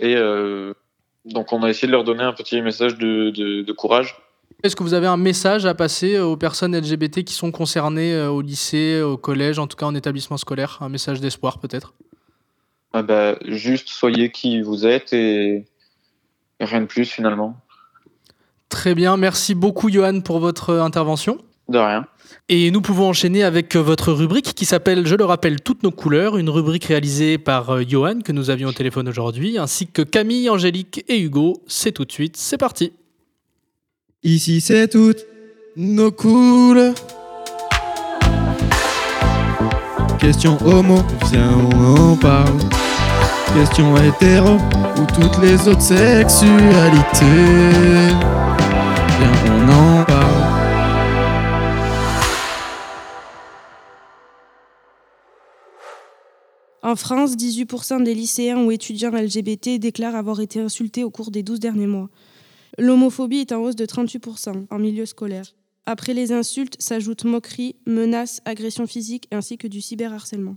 Et euh, donc, on a essayé de leur donner un petit message de, de, de courage. Est-ce que vous avez un message à passer aux personnes LGBT qui sont concernées euh, au lycée, au collège, en tout cas en établissement scolaire? Un message d'espoir peut-être? Ah bah, juste soyez qui vous êtes et, rien de plus finalement. Très bien, merci beaucoup Johan pour votre intervention. De rien. Et nous pouvons enchaîner avec euh, votre rubrique qui s'appelle, je le rappelle, Toutes nos couleurs, une rubrique réalisée par euh, Johan que nous avions au téléphone aujourd'hui, ainsi que Camille, Angélique et Hugo. C'est tout de suite, c'est parti. Ici c'est toutes nos couleurs. Question homo, viens on en parle. Question hétéro ou toutes les autres sexualités. Viens on en En France, 18% des lycéens ou étudiants LGBT déclarent avoir été insultés au cours des 12 derniers mois. L'homophobie est en hausse de 38% en milieu scolaire. Après les insultes s'ajoutent moqueries, menaces, agressions physiques ainsi que du cyberharcèlement.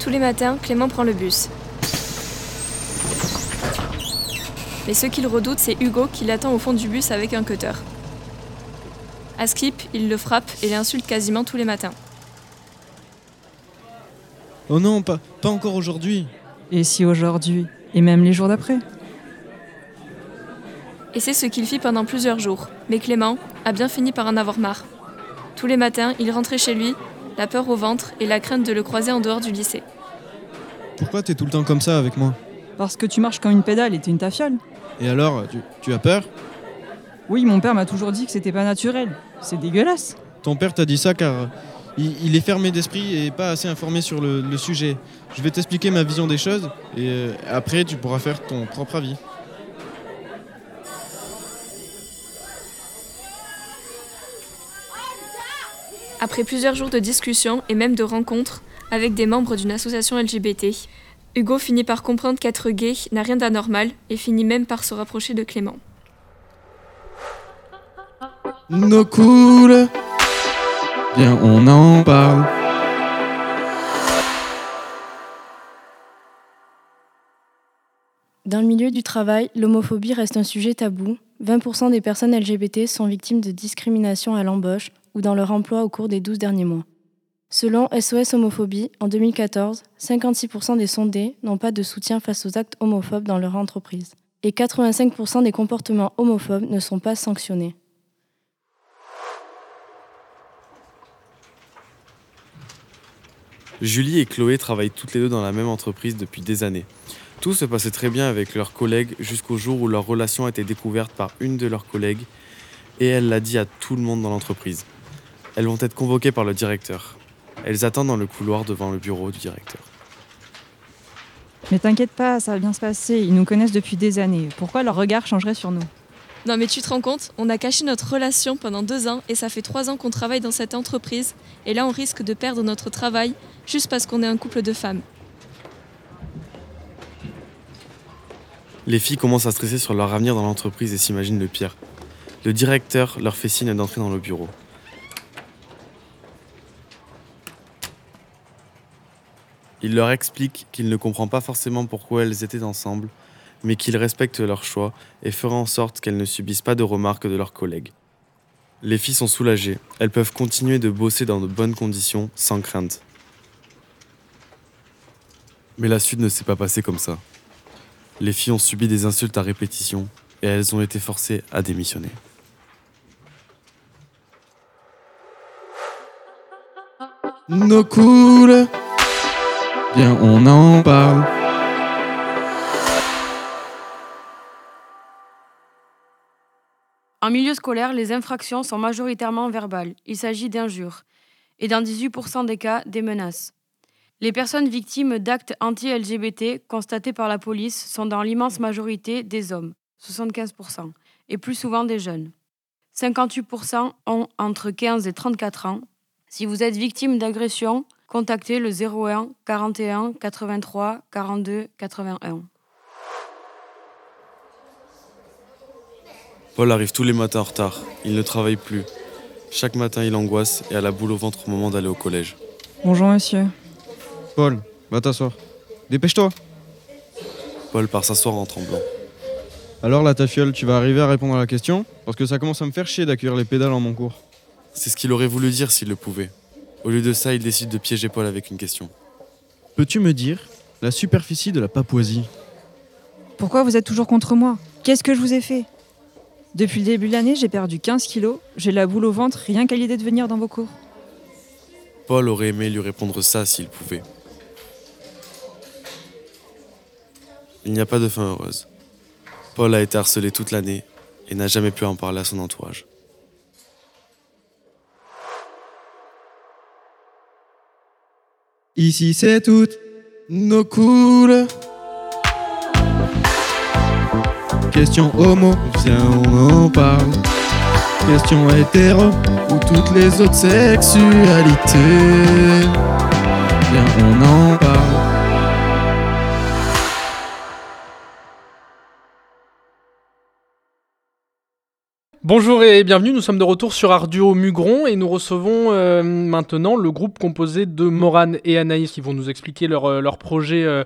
Tous les matins, Clément prend le bus. Mais ce qu'il redoute, c'est Hugo qui l'attend au fond du bus avec un cutter. À Skip, il le frappe et l'insulte quasiment tous les matins. Oh non, pas, pas encore aujourd'hui. Et si aujourd'hui Et même les jours d'après Et c'est ce qu'il fit pendant plusieurs jours. Mais Clément a bien fini par en avoir marre. Tous les matins, il rentrait chez lui, la peur au ventre et la crainte de le croiser en dehors du lycée. Pourquoi t'es tout le temps comme ça avec moi? Parce que tu marches comme une pédale et t'es une tafiole. Et alors, tu, tu as peur? Oui, mon père m'a toujours dit que c'était pas naturel. C'est dégueulasse. Ton père t'a dit ça car euh, il, il est fermé d'esprit et pas assez informé sur le, le sujet. Je vais t'expliquer ma vision des choses et euh, après tu pourras faire ton propre avis. Après plusieurs jours de discussions et même de rencontres avec des membres d'une association LGBT, Hugo finit par comprendre qu'être gay n'a rien d'anormal et finit même par se rapprocher de Clément. No cool. Bien, on en parle. Dans le milieu du travail, l'homophobie reste un sujet tabou. 20% des personnes LGBT sont victimes de discrimination à l'embauche ou dans leur emploi au cours des 12 derniers mois. Selon SOS Homophobie, en 2014, 56% des sondés n'ont pas de soutien face aux actes homophobes dans leur entreprise. Et 85% des comportements homophobes ne sont pas sanctionnés. Julie et Chloé travaillent toutes les deux dans la même entreprise depuis des années. Tout se passait très bien avec leurs collègues jusqu'au jour où leur relation a été découverte par une de leurs collègues et elle l'a dit à tout le monde dans l'entreprise. Elles vont être convoquées par le directeur. Elles attendent dans le couloir devant le bureau du directeur. Mais t'inquiète pas, ça va bien se passer. Ils nous connaissent depuis des années. Pourquoi leur regard changerait sur nous? Non mais tu te rends compte, on a caché notre relation pendant deux ans et ça fait trois ans qu'on travaille dans cette entreprise et là on risque de perdre notre travail juste parce qu'on est un couple de femmes. Les filles commencent à stresser sur leur avenir dans l'entreprise et s'imaginent le pire. Le directeur leur fait signe d'entrer dans le bureau. Il leur explique qu'il ne comprend pas forcément pourquoi elles étaient ensemble, mais qu'il respecte leur choix et fera en sorte qu'elles ne subissent pas de remarques de leurs collègues. Les filles sont soulagées, elles peuvent continuer de bosser dans de bonnes conditions sans crainte. Mais la suite ne s'est pas passée comme ça. Les filles ont subi des insultes à répétition et elles ont été forcées à démissionner. Bien, on en parle. En milieu scolaire, les infractions sont majoritairement verbales. Il s'agit d'injures. Et dans 18% des cas, des menaces. Les personnes victimes d'actes anti-LGBT constatés par la police sont dans l'immense majorité des hommes, 75%, et plus souvent des jeunes. 58% ont entre 15 et 34 ans. Si vous êtes victime d'agression, contactez le 01 41 83 42 81. Paul arrive tous les matins en retard. Il ne travaille plus. Chaque matin, il angoisse et a la boule au ventre au moment d'aller au collège. Bonjour monsieur. Paul, va t'asseoir. Dépêche-toi. Paul part s'asseoir en tremblant. Alors là, ta fiole, tu vas arriver à répondre à la question? Parce que ça commence à me faire chier d'accueillir les pédales en mon cours. C'est ce qu'il aurait voulu dire s'il le pouvait. Au lieu de ça, il décide de piéger Paul avec une question. Peux-tu me dire la superficie de la Papouasie? Pourquoi vous êtes toujours contre moi? Qu'est-ce que je vous ai fait? Depuis le début de l'année, j'ai perdu 15 kilos. J'ai la boule au ventre rien qu'à l'idée de venir dans vos cours. Paul aurait aimé lui répondre ça s'il pouvait. Il n'y a pas de fin heureuse. Paul a été harcelé toute l'année et n'a jamais pu en parler à son entourage. Ici c'est tout no cool. Question homo, viens on en parle. Question hétéro ou toutes les autres sexualités. Viens on en parle. Bonjour et bienvenue, nous sommes de retour sur Arduo Mugron et nous recevons euh, maintenant le groupe composé de Morane et Anaïs qui vont nous expliquer leur, euh, leur projet euh,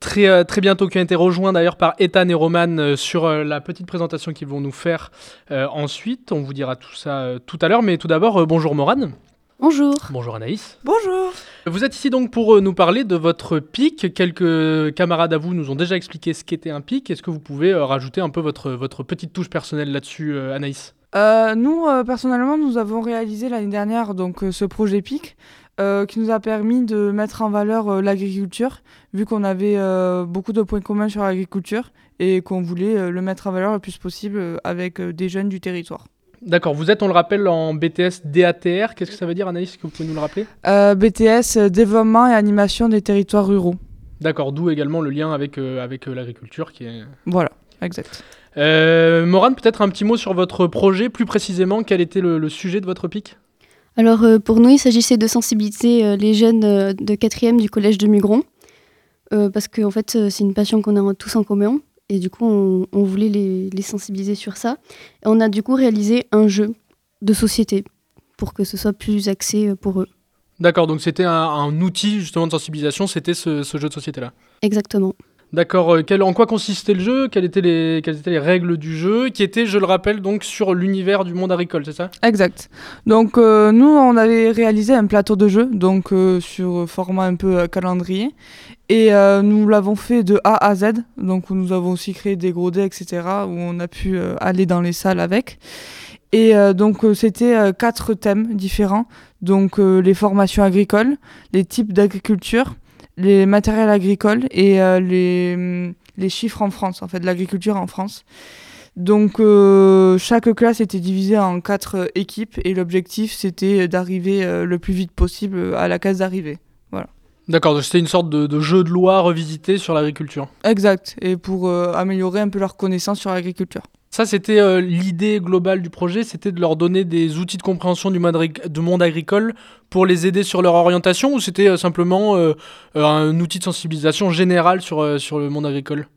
très, bientôt qui a été rejoint d'ailleurs par Ethan et Roman sur la petite présentation qu'ils vont nous faire ensuite. On vous dira tout ça tout à l'heure, mais tout d'abord, bonjour Morane. Bonjour. Bonjour Anaïs. Bonjour. Vous êtes ici donc pour euh, nous parler de votre pic. Quelques camarades à vous nous ont déjà expliqué ce qu'était un pic. Est-ce que vous pouvez euh, rajouter un peu votre, votre petite touche personnelle là-dessus, euh, Anaïs? Euh, nous, euh, personnellement, nous avons réalisé l'année dernière donc, euh, ce projet PIC euh, qui nous a permis de mettre en valeur euh, l'agriculture, vu qu'on avait euh, beaucoup de points communs sur l'agriculture et qu'on voulait euh, le mettre en valeur le plus possible euh, avec euh, des jeunes du territoire. D'accord, vous êtes, on le rappelle, en BTS DATR. Qu'est-ce que ça veut dire, Anaïs Est-ce que vous pouvez nous le rappeler? Euh, BTS, euh, développement et animation des territoires ruraux. D'accord, d'où également le lien avec, euh, avec euh, l'agriculture qui est. Voilà, exact. Euh, Morane, peut-être un petit mot sur votre projet, plus précisément, quel était le, le sujet de votre pic? Alors euh, pour nous, il s'agissait de sensibiliser euh, les jeunes euh, de 4e du collège de Mugron, euh, parce que en fait, euh, c'est une passion qu'on a tous en commun, et du coup, on, on voulait les, les sensibiliser sur ça. Et on a du coup réalisé un jeu de société pour que ce soit plus axé euh, pour eux. D'accord, donc c'était un, un outil justement de sensibilisation, c'était ce, ce jeu de société-là. Exactement. D'accord, euh, en quoi consistait le jeu? Quelles étaient, les, règles du jeu Qui étaient, je le rappelle, donc sur l'univers du monde agricole, c'est ça? Exact. Donc euh, nous, on avait réalisé un plateau de jeu, donc euh, sur format un peu calendrier, et nous l'avons fait de A à Z. Donc nous avons aussi créé des gros dés, etc., où on a pu aller dans les salles avec. Et donc c'était quatre thèmes différents. Donc les formations agricoles, les types d'agriculture, les matériels agricoles et euh, les, hum, les chiffres en France, en fait, de l'agriculture en France. Donc euh, chaque classe était divisée en quatre euh, équipes et l'objectif c'était d'arriver euh, le plus vite possible à la case d'arrivée. Voilà. D'accord, c'était une sorte de, de jeu de loi revisité sur l'agriculture. Exact. Et pour améliorer un peu leur connaissance sur l'agriculture. Ça, c'était euh, l'idée globale du projet, c'était de leur donner des outils de compréhension du monde, agricole pour les aider sur leur orientation, ou c'était euh, simplement euh, un outil de sensibilisation général sur, sur le monde agricole?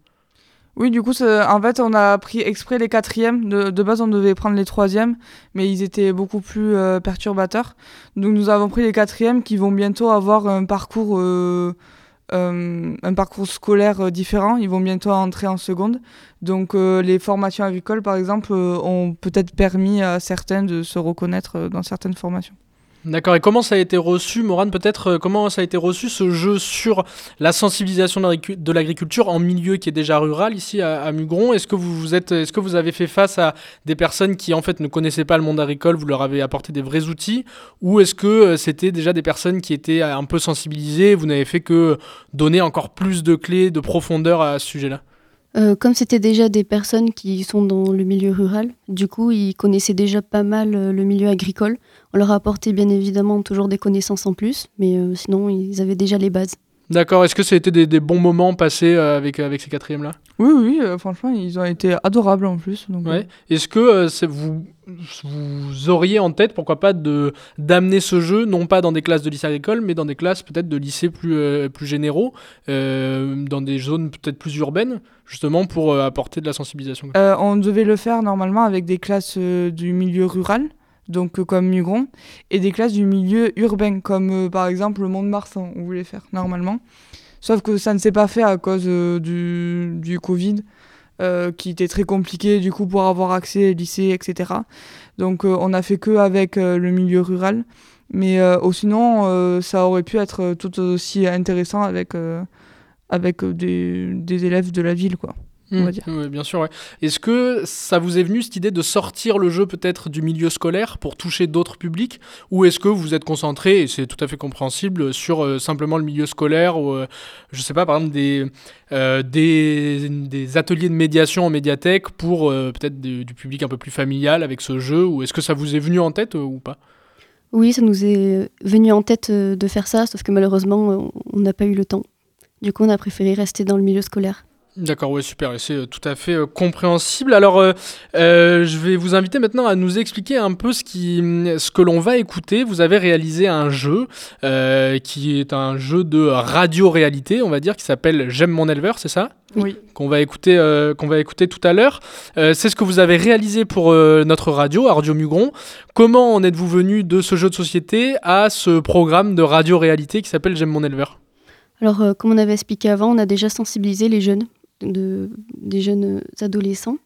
Oui, du coup, en fait, on a pris exprès les quatrièmes. De, de base, on devait prendre les troisièmes, mais ils étaient beaucoup plus perturbateurs. Donc, nous avons pris les quatrièmes qui vont bientôt avoir un parcours, euh, un parcours scolaire euh, différent. Ils vont bientôt entrer en seconde. Donc, euh, les formations agricoles, par exemple, ont peut-être permis à certains de se reconnaître dans certaines formations. D'accord, et comment ça a été reçu, Morane, peut-être, euh, comment ça a été reçu ce jeu sur la sensibilisation de l'agricu- de l'agriculture en milieu qui est déjà rural, ici à, Mugron? Est-ce que, vous, vous êtes, est-ce que vous avez fait face à des personnes qui, en fait, ne connaissaient pas le monde agricole, vous leur avez apporté des vrais outils? Ou est-ce que euh, c'était déjà des personnes qui étaient euh, un peu sensibilisées, vous n'avez fait que donner encore plus de clés, de profondeur à ce sujet-là? Euh, comme c'était déjà des personnes qui sont dans le milieu rural, du coup, ils connaissaient déjà pas mal euh, le milieu agricole. On leur a apporté bien évidemment toujours des connaissances en plus, mais euh, sinon, ils avaient déjà les bases. D'accord, est-ce que ça a été des, des bons moments passés euh, avec, avec ces quatrièmes-là? Oui, oui, euh, franchement, ils ont été adorables en plus. Donc, Ouais. Est-ce que euh, c'est- vous, vous auriez en tête, pourquoi pas, de d'amener ce jeu, non pas dans des classes de lycée agricole, mais dans des classes peut-être de lycées plus, euh, plus généraux, euh, dans des zones peut-être plus urbaines, justement pour euh, apporter de la sensibilisation on devait le faire normalement avec des classes du milieu rural, donc comme Mugron, et des classes du milieu urbain, comme par exemple le Mont-de-Marsan, on voulait faire normalement. Sauf que ça ne s'est pas fait à cause du, du Covid, euh, qui était très compliqué du coup pour avoir accès au lycée, etc. Donc euh, on a fait que avec euh, le milieu rural. Mais sinon, ça aurait pu être tout aussi intéressant avec, avec des, des élèves de la ville, quoi. On va dire. ouais, bien sûr, ouais. Est-ce que ça vous est venu cette idée de sortir le jeu peut-être du milieu scolaire pour toucher d'autres publics? Ou est-ce que vous êtes concentré, et c'est tout à fait compréhensible, sur euh, simplement le milieu scolaire ou, euh, je sais pas, par exemple, des, euh, des, des ateliers de médiation en médiathèque pour euh, peut-être du public un peu plus familial avec ce jeu? Ou est-ce que ça vous est venu en tête euh, ou pas? Oui, ça nous est venu en tête de faire ça, sauf que malheureusement, on n'a pas eu le temps. Du coup, on a préféré rester dans le milieu scolaire. D'accord, ouais, super, et c'est euh, tout à fait euh, compréhensible. Alors, euh, euh, je vais vous inviter maintenant à nous expliquer un peu ce, qui, ce que l'on va écouter. Vous avez réalisé un jeu qui est un jeu de radio-réalité, on va dire, qui s'appelle J'aime mon éleveur, c'est ça? Oui. Qu'on va, écouter, qu'on va écouter tout à l'heure. C'est ce que vous avez réalisé pour notre radio, Radio Mugron. Comment en êtes-vous venu de ce jeu de société à ce programme de radio-réalité qui s'appelle J'aime mon éleveur? Alors, comme on avait expliqué avant, on a déjà sensibilisé les jeunes, de, des jeunes adolescents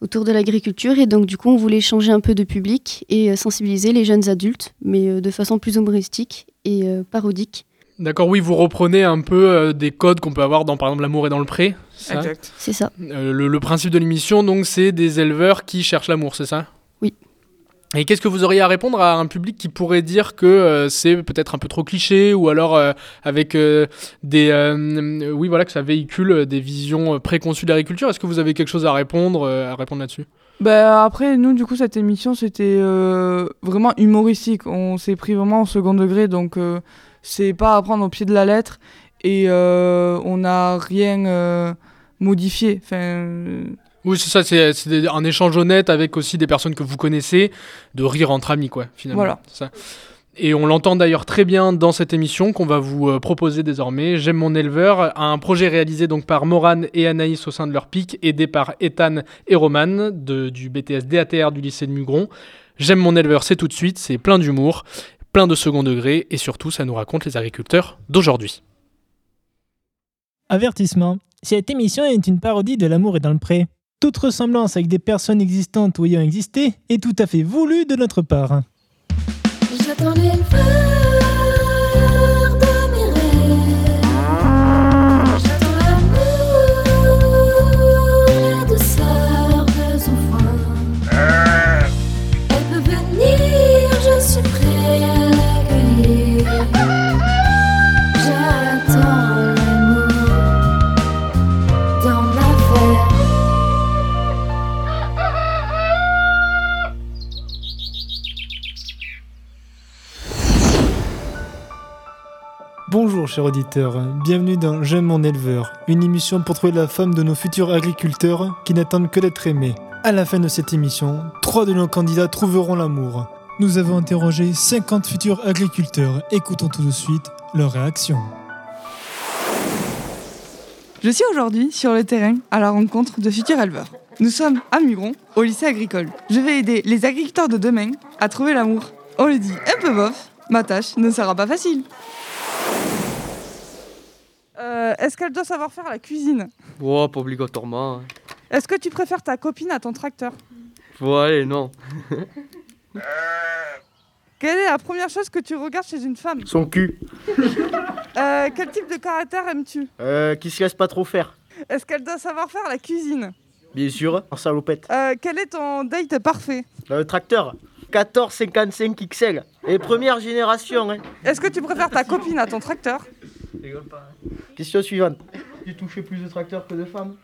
autour de l'agriculture et donc du coup on voulait changer un peu de public et euh, sensibiliser les jeunes adultes mais euh, de façon plus humoristique et euh, parodique. D'accord, oui, vous reprenez un peu euh, des codes qu'on peut avoir dans, par exemple, L'amour est dans le pré. c'est ça? Exact. C'est ça. Euh, le, le principe de l'émission, donc, c'est des éleveurs qui cherchent l'amour, c'est ça? Et qu'est-ce que vous auriez à répondre à un public qui pourrait dire que euh, c'est peut-être un peu trop cliché ou alors euh, avec euh, des oui voilà que ça véhicule des visions préconçues de l'agriculture Est-ce que vous avez quelque chose à répondre à répondre là-dessus? Bah, après, nous, du coup, cette émission, c'était vraiment humoristique. On s'est pris vraiment au second degré, donc c'est pas à prendre au pied de la lettre. Et on n'a rien modifié. Enfin, Oui, c'est ça, c'est un échange honnête avec aussi des personnes que vous connaissez, de rire entre amis, quoi, finalement. Voilà. Ça. Et on l'entend d'ailleurs très bien dans cette émission qu'on va vous euh, proposer désormais. J'aime mon éleveur, un projet réalisé donc par Morane et Anaïs au sein de leur pic, aidé par Ethan et Roman de, du BTS DATR du lycée de Mugron. J'aime mon éleveur, c'est tout de suite, c'est plein d'humour, plein de second degré et surtout ça nous raconte les agriculteurs d'aujourd'hui. Avertissement. Cette émission est une parodie de L'amour est dans le pré. Toute ressemblance avec des personnes existantes ou ayant existé est tout à fait voulue de notre part. Bonjour chers auditeurs, bienvenue dans J'aime mon éleveur, une émission pour trouver la femme de nos futurs agriculteurs qui n'attendent que d'être aimés. À la fin de cette émission, trois de nos candidats trouveront l'amour. Nous avons interrogé 50 futurs agriculteurs, écoutons tout de suite leurs réactions. Je suis aujourd'hui sur le terrain à la rencontre de futurs éleveurs. Nous sommes à Mugron, au lycée agricole. Je vais aider les agriculteurs de demain à trouver l'amour. On le dit un peu bof, ma tâche ne sera pas facile. Euh, Est-ce qu'elle doit savoir faire la cuisine? Oh, pas obligatoirement. hein. Est-ce que tu préfères ta copine à ton tracteur? Bon, allez, non. Quelle est la première chose que tu regardes chez une femme? Son cul. Euh, Quel type de caractère aimes-tu? Euh, qui se laisse pas trop faire. Est-ce qu'elle doit savoir faire la cuisine? Bien sûr, en salopette. Euh, Quel est ton date parfait? Le tracteur. 1455 XL. Et première génération. Hein. Est-ce que tu préfères ta copine à ton tracteur? Question suivante. Tu touchais plus de tracteurs que de femmes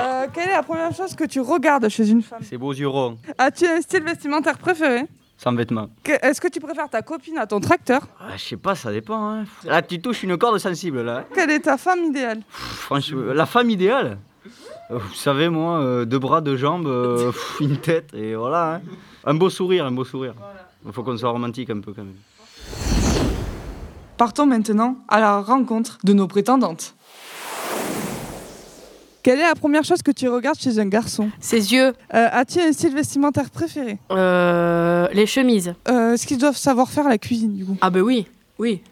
Euh, Quelle est la première chose que tu regardes chez une femme? C'est beaux yeux ronds. As-tu un style vestimentaire préféré? Sans vêtements. Que- Est-ce que tu préfères ta copine à ton tracteur? Ah, je sais pas, ça dépend. Hein. Là, tu touches une corde sensible, là. hein. Quelle est ta femme idéale? Pff, Franchement, la femme idéale? Euh, Vous savez, moi, euh, deux bras, deux jambes, euh, une tête, et voilà. hein. Un beau sourire, un beau sourire. Il faut qu'on soit romantique un peu quand même. Partons maintenant à la rencontre de nos prétendantes. Quelle est la première chose que tu regardes chez un garçon? Ses yeux. Euh, As-tu un style vestimentaire préféré? Euh, les chemises. Euh, Est-ce qu'ils doivent savoir faire la cuisine du coup? Ah bah oui, oui.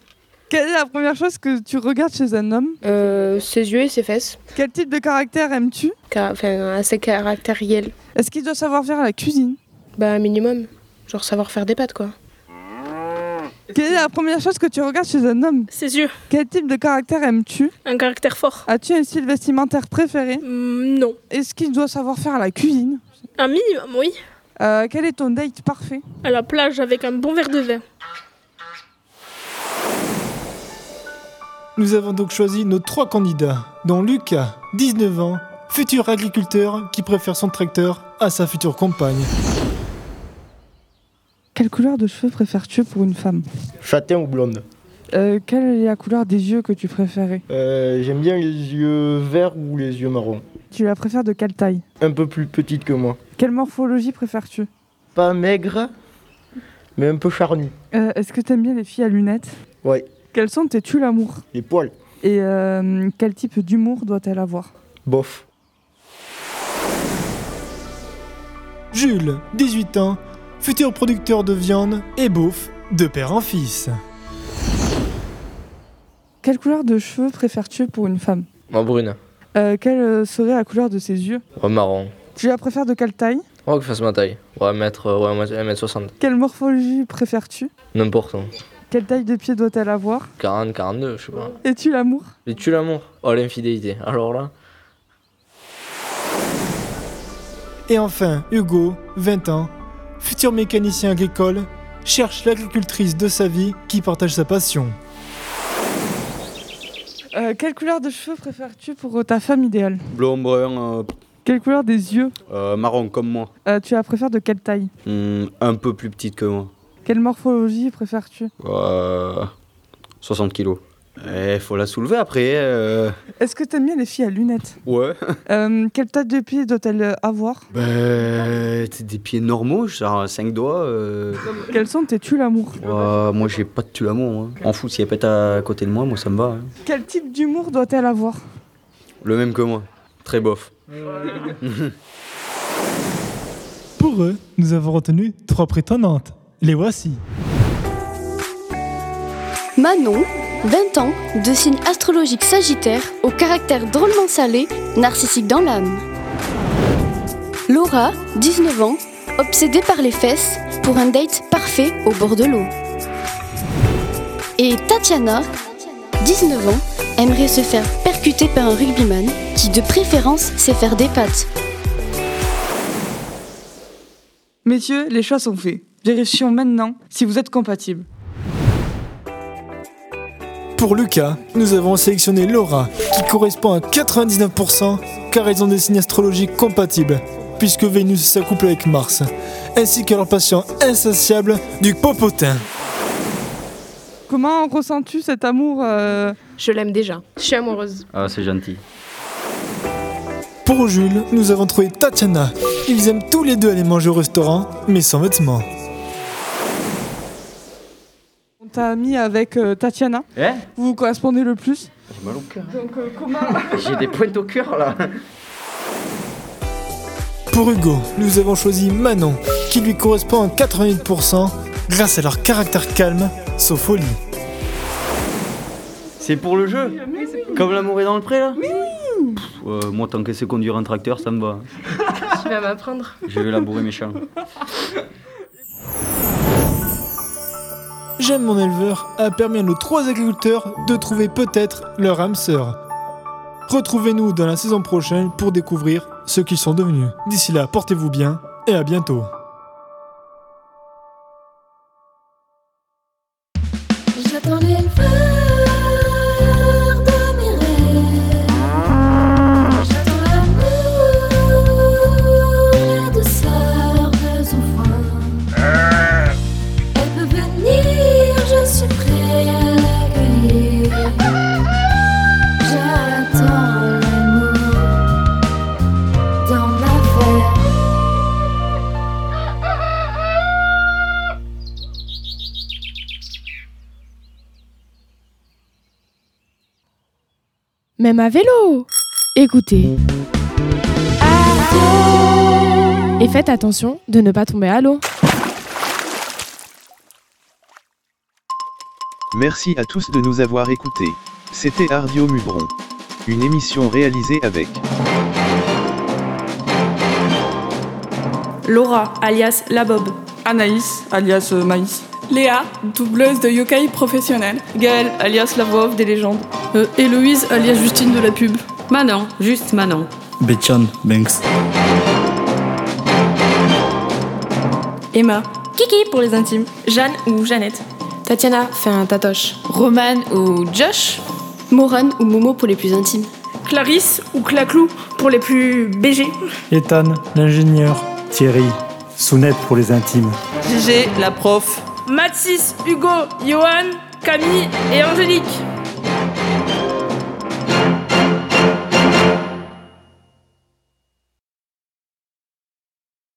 Quelle est la première chose que tu regardes chez un homme? Euh, ses yeux et ses fesses. Quel type de caractère aimes-tu? Car- Enfin, assez caractériel. Est-ce qu'il doit savoir faire la cuisine? Bah, minimum. Genre savoir faire des pâtes, quoi. Quelle est la première chose que tu regardes chez un homme? Ses yeux. Quel type de caractère aimes-tu? Un caractère fort. As-tu un style vestimentaire préféré Mm, Non. Est-ce qu'il doit savoir faire la cuisine? Un minimum, oui. Euh, Quel est ton date parfait? À la plage avec un bon verre de vin. Nous avons donc choisi nos trois candidats, dont Lucas, 19 ans, futur agriculteur qui préfère son tracteur à sa future compagne. Quelle couleur de cheveux préfères-tu pour une femme? Châtain ou blonde? Euh, Quelle est la couleur des yeux que tu préférais? Euh, J'aime bien les yeux verts ou les yeux marrons. Tu la préfères de quelle taille? Un peu plus petite que moi. Quelle morphologie préfères-tu? Pas maigre, mais un peu charnu. Euh, Est-ce que tu aimes bien les filles à lunettes? Ouais. Quels sont tes tu l'amour Les poils. Et euh, quel type d'humour doit-elle avoir? Bof. Jules, 18 ans, futur producteur de viande et beauf, de père en fils. Quelle couleur de cheveux préfères-tu pour une femme? En brune. Euh, Quelle euh, serait la couleur de ses yeux? Ouais, marron. Tu la préfères de quelle taille? Ouais, que fasse ma taille. Ouais, mètre, euh, ouais, 1m60. Quelle morphologie préfères-tu? N'importe. Quelle taille de pied doit-elle avoir? 40, 42, je sais pas. Et tu l'amour? Et tu l'amour? Oh, l'infidélité. Alors là Et enfin, Hugo, 20 ans, futur mécanicien agricole, cherche l'agricultrice de sa vie qui partage sa passion. Euh, quelle couleur de cheveux préfères-tu pour euh, ta femme idéale? Blond, brun, euh, Quelle couleur des yeux? euh, marron comme moi. Euh, Tu la préfères de quelle taille? Hmm, un peu plus petite que moi. Quelle morphologie préfères-tu? Euh, 60 kilos. Eh, faut la soulever après. euh. Est-ce que t'aimes bien les filles à lunettes Ouais. Euh, Quelle taille de pied doit-elle euh, avoir? Ben, c'est des pieds normaux, genre 5 doigts. euh. Quels sont tes tu l'amour? Ouais, moi, j'ai pas de tue l'amour. moi. En fout, si elle pète à côté de moi, moi, ça me va. hein. Quel type d'humour doit-elle avoir? Le même que moi. Très bof. Pour eux, nous avons retenu trois prétendantes. Les voici. Manon, 20 ans, de signe astrologique sagittaire, au caractère drôlement salé, narcissique dans l'âme. Laura, 19 ans, obsédée par les fesses, pour un date parfait au bord de l'eau. Et Tatiana, 19 ans, aimerait se faire percuter par un rugbyman qui de préférence sait faire des pattes. Messieurs, les choix sont faits. Vérifions maintenant si vous êtes compatibles. Pour Lucas, nous avons sélectionné Laura, qui correspond à 99% car ils ont des signes astrologiques compatibles, puisque Vénus s'accouple avec Mars, ainsi que leur passion insatiable du popotin. Comment ressens-tu cet amour euh, Je l'aime déjà. Je suis amoureuse. Ah, c'est gentil. Pour Jules, nous avons trouvé Tatiana. Ils aiment tous les deux aller manger au restaurant, mais sans vêtements. T'a mis avec euh, Tatiana. Eh Vous vous correspondez le plus J'ai mal au cœur. Donc euh, comment J'ai des pointes au cœur là. Pour Hugo, nous avons choisi Manon, qui lui correspond à 88% grâce à leur caractère calme, sauf au lit. C'est pour le jeu Comme l'amour est dans le pré là Pff, euh, Moi, tant que c'est conduire un tracteur, ça me va. Tu vas m'apprendre. Je vais labourer mes champs. J'aime mon éleveur a permis à nos trois agriculteurs de trouver peut-être leur âme sœur. Retrouvez-nous dans la saison prochaine pour découvrir ce qu'ils sont devenus. D'ici là, portez-vous bien et à bientôt. Même à vélo Écoutez. Et faites attention de ne pas tomber à l'eau. Merci à tous de nous avoir écoutés. C'était Ardio Mubron. Une émission réalisée avec Laura, alias La Bob. Anaïs, alias Maïs. Léa, doubleuse de yokai professionnelle. Gaëlle, alias la voix off des légendes. Euh, Héloïse, alias Justine de la pub. Manon, juste Manon. Betchan Banks. Emma. Kiki pour les intimes. Jeanne ou Jeannette. Tatiana fait un tatoche. Roman ou Josh. Moran ou Momo pour les plus intimes. Clarisse ou Claclou pour les plus BG. Ethan, l'ingénieur. Thierry, Sounette pour les intimes. Gégé, la prof. Mathis, Hugo, Johan, Camille et Angélique.